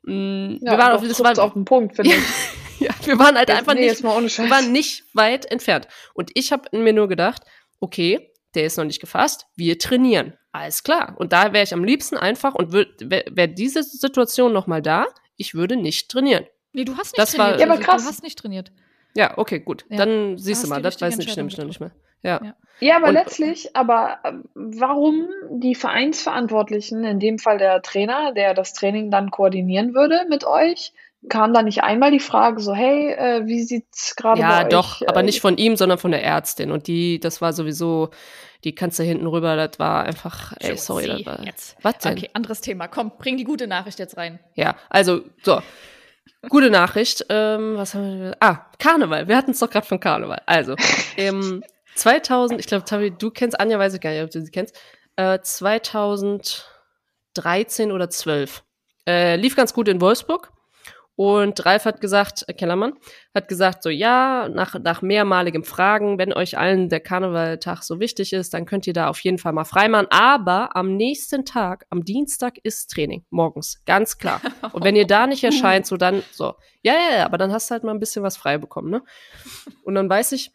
mh, mm, ja, wir waren auf, das war, auf den Punkt, finde ich. ja, wir waren halt jetzt, einfach nee, nicht, wir waren nicht weit entfernt. Und ich habe mir nur gedacht, okay, der ist noch nicht gefasst, wir trainieren. Alles klar. Und da wäre ich am liebsten einfach und wäre wär diese Situation noch mal da, ich würde nicht trainieren. Nee, du hast nicht das trainiert. War, ja, aber krass. Du hast nicht trainiert. Ja, okay, gut. Ja, Dann siehst du mal, das weiß ich nämlich noch nicht mehr. Ja. Ja. Ja, aber Und- letztlich, aber äh, warum die Vereinsverantwortlichen, in dem Fall der Trainer, der das Training dann koordinieren würde mit euch, kam da nicht einmal die Frage so, hey, äh, wie sieht's gerade Ja, bei doch, euch? aber äh, nicht von ihm, sondern von der Ärztin. Und die, das war sowieso, die kannst du hinten rüber, das war einfach, ey, sorry, das war. jetzt. Was denn? Okay, anderes Thema. Komm, bring die gute Nachricht jetzt rein. Ja, also, so. Gute Nachricht. Ähm, was haben wir? Ah, Karneval. Wir hatten es doch gerade von Karneval. Also, ähm, 2000, ich glaube, Tabi, du kennst Anja, weiß ich gar nicht, ob du sie kennst. Äh, 2013 oder 12. Äh, lief ganz gut in Wolfsburg. Und Ralf hat gesagt, äh, Kellermann, hat gesagt, so ja, nach, nach mehrmaligem Fragen, wenn euch allen der Karnevaltag so wichtig ist, dann könnt ihr da auf jeden Fall mal freimachen. Aber am nächsten Tag, am Dienstag ist Training, morgens, ganz klar. Und wenn ihr da nicht erscheint, so dann, so, ja, ja, ja, aber dann hast du halt mal ein bisschen was frei bekommen, ne? Und dann weiß ich,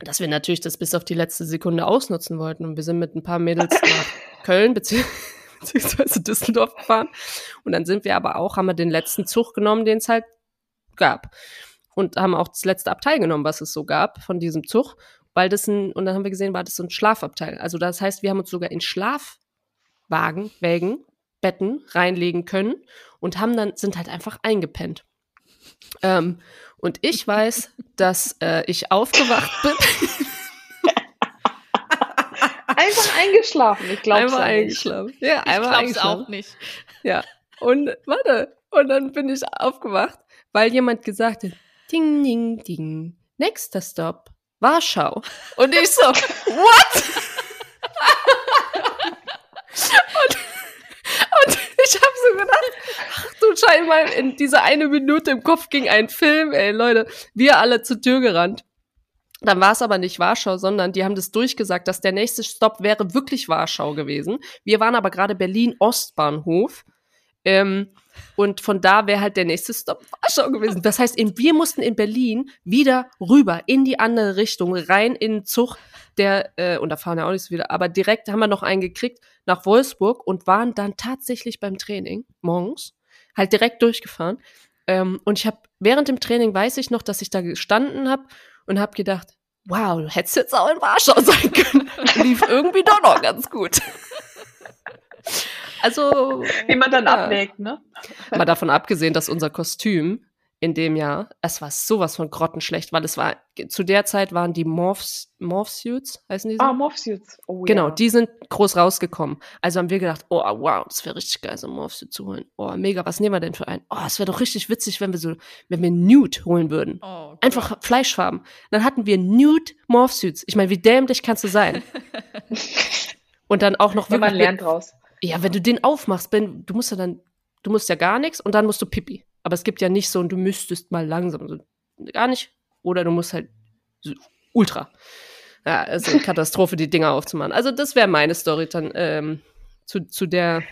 dass wir natürlich das bis auf die letzte Sekunde ausnutzen wollten. Und wir sind mit ein paar Mädels nach Köln bezieh beziehungsweise Düsseldorf gefahren. Und dann sind wir aber auch, haben wir den letzten Zug genommen, den es halt gab. Und haben auch das letzte Abteil genommen, was es so gab von diesem Zug, weil das ein, und dann haben wir gesehen, war das so ein Schlafabteil. Also das heißt, wir haben uns sogar in Schlafwagen, Wägen, Betten reinlegen können und haben dann, sind halt einfach eingepennt. Ähm, und ich weiß, dass äh, ich aufgewacht bin. Einfach eingeschlafen, ich glaube nicht. eingeschlafen. Ja, Ich einmal glaub's eingeschlafen. auch nicht. Ja. Und warte. Und dann bin ich aufgewacht, weil jemand gesagt hat, ding, ding, ding. Nächster Stop, Warschau. Und ich so, what? und, und ich habe so gedacht, ach du scheinbar, in dieser eine Minute im Kopf ging ein Film, ey Leute, wir alle zur Tür gerannt. Dann war es aber nicht Warschau, sondern die haben das durchgesagt, dass der nächste Stopp wäre wirklich Warschau gewesen. Wir waren aber gerade Berlin-Ostbahnhof. Ähm, und von da wäre halt der nächste Stopp Warschau gewesen. Das heißt, in, wir mussten in Berlin wieder rüber in die andere Richtung, rein in den Zug, der, äh, und da fahren ja auch nicht so wieder, aber direkt haben wir noch einen gekriegt nach Wolfsburg und waren dann tatsächlich beim Training morgens, halt direkt durchgefahren. Ähm, und ich habe während dem Training weiß ich noch, dass ich da gestanden habe und habe gedacht, wow, du hättest jetzt auch in Warschau sein können. Lief irgendwie doch noch ganz gut. Also, Wie man dann Ja. abwägt, ne? mal davon abgesehen, dass unser Kostüm in dem Jahr, es war sowas von grottenschlecht, weil es war, zu der Zeit waren die Morphs, Morphsuits, heißen die so? Ah, Morphsuits. Oh, Genau, ja. die sind groß rausgekommen. Also haben wir gedacht, oh wow, das wäre richtig geil, so ein Morphsuit zu holen. Oh, mega, was nehmen wir denn für einen? Oh, es wäre doch richtig witzig, wenn wir so, wenn wir Nude holen würden. Oh. Einfach Fleischfarben. Dann hatten wir Nude Morphsuits. Ich meine, wie dämlich kannst du sein? Und dann auch noch Ja, man lernt draus. ja, wenn du den aufmachst, Ben, du musst ja dann, du musst ja gar nichts und dann musst du Pipi. Aber es gibt ja nicht so, und du müsstest mal langsam, so, gar nicht. Oder du musst halt so, ultra. Ja, also eine Katastrophe, die Dinger aufzumachen. Also das wäre meine Story dann ähm, zu, zu der.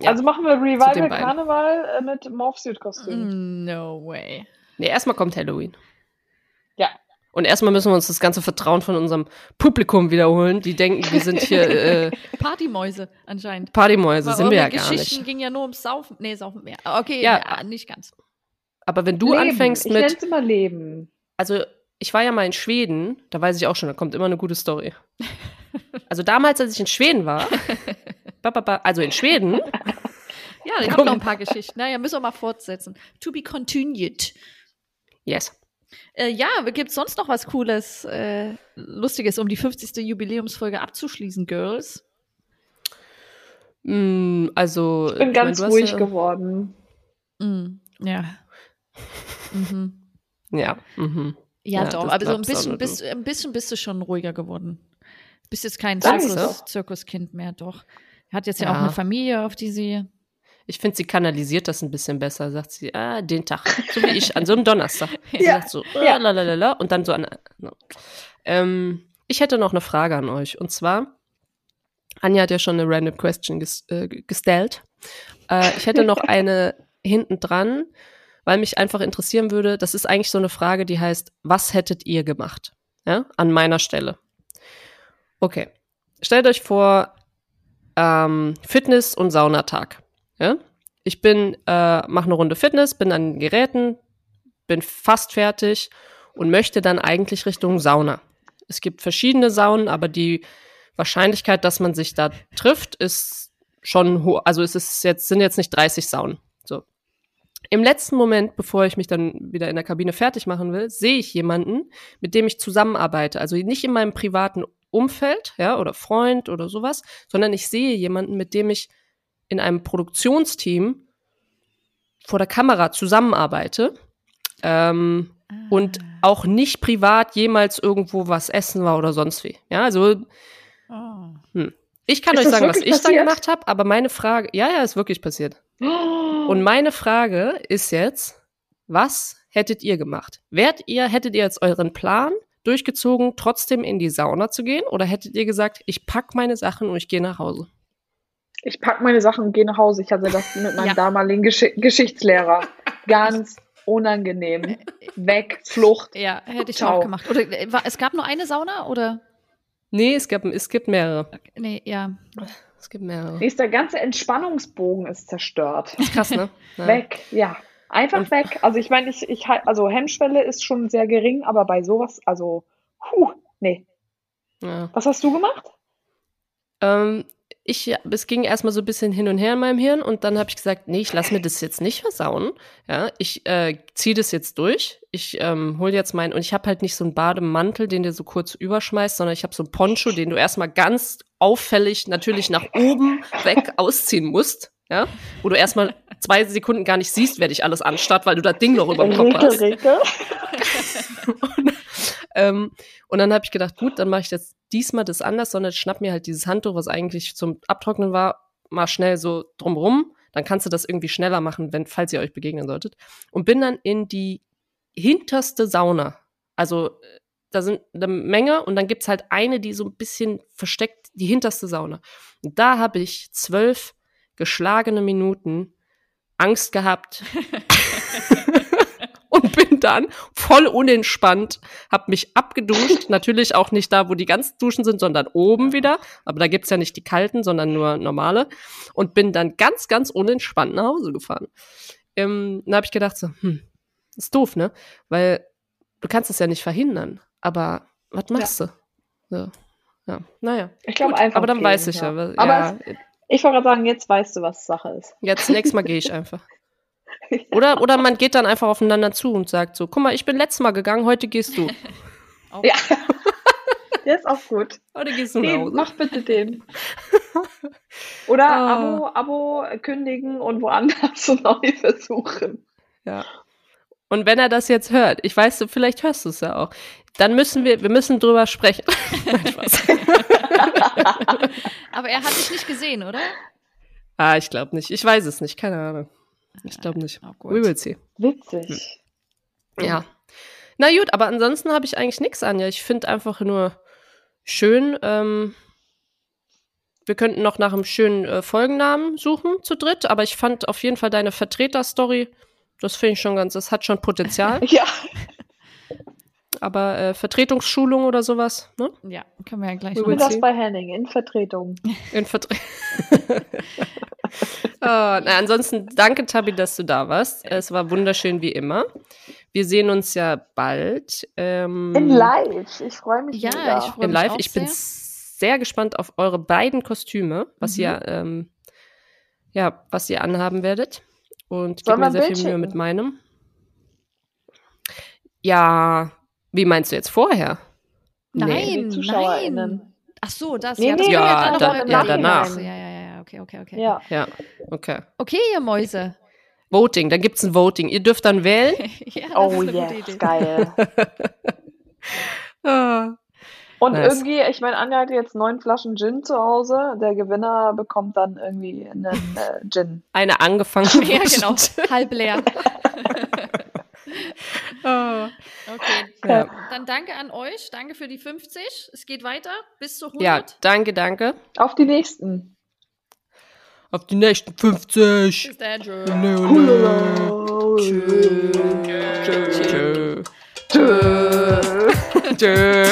Ja, Also machen wir Revival. Karneval äh, mit Morphsuit-Kostüm. Mm, No way. Nee, erstmal kommt Halloween. Und erstmal müssen wir uns das ganze Vertrauen von unserem Publikum wiederholen. Die denken, wir sind hier äh, Partymäuse anscheinend. Partymäuse. Sind wir ja gar Geschichten nicht. ging ja nur ums Saufen. Nee, Saufen mehr. Okay, Ja. ja, nicht ganz. Aber wenn du Leben. anfängst ich mit. nenn's immer Leben. also ich war ja mal in Schweden, da weiß ich auch schon, da kommt immer eine gute Story. Also damals, als ich in Schweden war, also in Schweden, Ja, ich habe noch ein paar Geschichten. Naja, müssen wir mal fortsetzen. To be continued. yes. Äh, ja, gibt's sonst noch was Cooles, äh, Lustiges, um die 50. Jubiläumsfolge abzuschließen, Girls? Mm, also Ich bin mein, ganz hast ruhig ja, geworden. Mm, ja. Mhm. Ja, mhm. Ja, Ja, doch, aber so ein bisschen, bist, ein bisschen bist du schon ruhiger geworden. Bist jetzt kein Zirkus, Zirkuskind mehr, doch. Hat jetzt ja, Ja. auch eine Familie, auf die sie. Ich finde, sie kanalisiert das ein bisschen besser. Sagt sie, ah, den Tag. So wie ich, an so einem Donnerstag. Sie Ja, sagt so, ja. ah, lalalala, und dann so an. no. Ähm, ich hätte noch eine Frage an euch. Und zwar, Anja hat ja schon eine random question ges äh, gestellt. Äh, ich hätte noch eine hinten dran, weil mich einfach interessieren würde. Das ist eigentlich so eine Frage, die heißt, was hättet ihr gemacht? Ja, an meiner Stelle. Okay. Stellt euch vor, ähm, Fitness- und Saunatag. Ja? Ich bin, äh, mache eine Runde Fitness, bin an den Geräten, bin fast fertig und möchte dann eigentlich Richtung Sauna. es gibt verschiedene Saunen, aber die Wahrscheinlichkeit, dass man sich da trifft, ist schon hoch. Also es ist jetzt, sind jetzt nicht 30 Saunen. So. Im letzten Moment, bevor ich mich dann wieder in der Kabine fertig machen will, sehe ich jemanden, mit dem ich zusammenarbeite. Also nicht in meinem privaten Umfeld, ja, oder Freund oder sowas, sondern ich sehe jemanden, mit dem ich in einem Produktionsteam vor der Kamera zusammenarbeite ähm, ah. und auch nicht privat jemals irgendwo was essen war oder sonst wie. Ja, also oh. hm. ich kann ist euch sagen, was ich da gemacht habe, aber meine Frage, ja, ja, ist wirklich passiert. Oh. Und meine Frage ist jetzt, was hättet ihr gemacht? Wärt ihr, hättet ihr jetzt euren Plan durchgezogen, trotzdem in die Sauna zu gehen? Oder hättet ihr gesagt, ich pack meine Sachen und ich gehe nach Hause? Ich pack meine Sachen und gehe nach Hause. Ich hatte das mit meinem ja. damaligen Gesch Geschichtslehrer. Ganz unangenehm. Weg, Flucht. Ja, hätte ich Ciao. auch gemacht. Oder äh, es gab nur eine Sauna oder? Nee, es, gab, es gibt mehrere. Nee, ja. Es gibt mehrere. Nee, der ganze Entspannungsbogen ist zerstört. ist krass, ne? Ja. Weg, ja. Einfach Und weg. Also ich meine, ich, ich also Hemmschwelle ist schon sehr gering, aber bei sowas, also, puh, nee. Ja. Was hast du gemacht? Ähm, ich, es ging erstmal so ein bisschen hin und her in meinem Hirn und dann habe ich gesagt, nee, ich lasse mir das jetzt nicht versauen. Ja, ich äh, ziehe das jetzt durch. Ich ähm, hol jetzt meinen und ich habe halt nicht so einen Bademantel, den du so kurz überschmeißt, sondern ich habe so einen Poncho, den du erstmal ganz auffällig natürlich nach oben weg ausziehen musst. Ja, wo du erstmal zwei Sekunden gar nicht siehst, wer dich alles anstarrt, weil du das Ding noch über dem Kopf hast. und, ähm, und dann habe ich gedacht, gut, dann mache ich jetzt diesmal das anders, sondern schnapp mir halt dieses Handtuch, was eigentlich zum Abtrocknen war, mal schnell so drumrum. Dann kannst du das irgendwie schneller machen, wenn, falls ihr euch begegnen solltet. Und bin dann in die hinterste Sauna. Also da sind eine Menge und dann gibt's halt eine, die so ein bisschen versteckt, die hinterste Sauna. Und da habe ich zwölf geschlagene Minuten Angst gehabt. und bin dann voll unentspannt, hab mich abgeduscht, natürlich auch nicht da, wo die ganzen Duschen sind, sondern oben wieder, aber da gibt's ja nicht die kalten, sondern nur normale und bin dann ganz, ganz unentspannt nach Hause gefahren. Ähm, dann habe ich gedacht so, hm, ist doof, ne? Weil du kannst es ja nicht verhindern, aber was machst ja. du? So. Ja, naja. Ich glaube einfach. Aber dann gehen, weiß ich ja. ja. Aber es, ich wollte gerade sagen, jetzt weißt du, was Sache ist. Jetzt, nächstes Mal gehe ich einfach. Oder, oder man geht dann einfach aufeinander zu und sagt so, guck mal, ich bin letztes Mal gegangen, heute gehst du. ja. Der ist auch gut. Heute gehst du den, nach Hause. Mach bitte den. Oder oh. Abo, Abo kündigen und woanders neu versuchen. Ja. Und wenn er das jetzt hört, ich weiß, vielleicht hörst du es ja auch, dann müssen wir, wir müssen drüber sprechen. Aber er hat dich nicht gesehen, oder? Ah, ich glaube nicht. Ich weiß es nicht, keine Ahnung. Ich glaube nicht. Oh, We will see. Witzig. Hm. Ja. Na gut, aber ansonsten habe ich eigentlich nichts an. Ja, ich finde einfach nur schön. Ähm, wir könnten noch nach einem schönen äh, Folgennamen suchen zu dritt, aber ich fand auf jeden Fall deine Vertreterstory, das finde ich schon ganz, das hat schon Potenzial. ja. Aber äh, Vertretungsschulung oder sowas, ne? Ja, können wir ja gleich machen. das bei Henning, in Vertretung. In Vertretung. oh, na, ansonsten danke, Tabi, dass du da warst. Es war wunderschön wie immer. Wir sehen uns ja bald. Ähm, in live. Ich freue mich. Ja, mega. ich freue mich. In live. ich bin sehr gespannt auf eure beiden Kostüme, was mhm. ihr, ähm, ja, was ihr anhaben werdet. Und ich gebe mir sehr viel Mühe mit meinem. Ja, wie meinst du jetzt vorher? Nein, nee. nein. Ach so, das nee, ja, das nee, ja, da, ja, danach. Ja, ja, okay, okay, okay. Ja, ja okay. Okay, ihr Mäuse. Voting, dann gibt es ein Voting. Ihr dürft dann wählen. ja, oh yes, geil. ah. Und nice. irgendwie, ich meine, Anja hat jetzt neun Flaschen Gin zu Hause. Der Gewinner bekommt dann irgendwie einen äh, Gin. Eine angefangene. ja, genau. Halb leer. oh. Okay. Ja. Dann danke an euch. Danke für die 50. Es geht weiter bis zu 100. Ja, danke, danke. Auf die nächsten. Auf die nächsten 50. Bis dann. Tschö. Tschö. Tschö. Tschö. Tschö.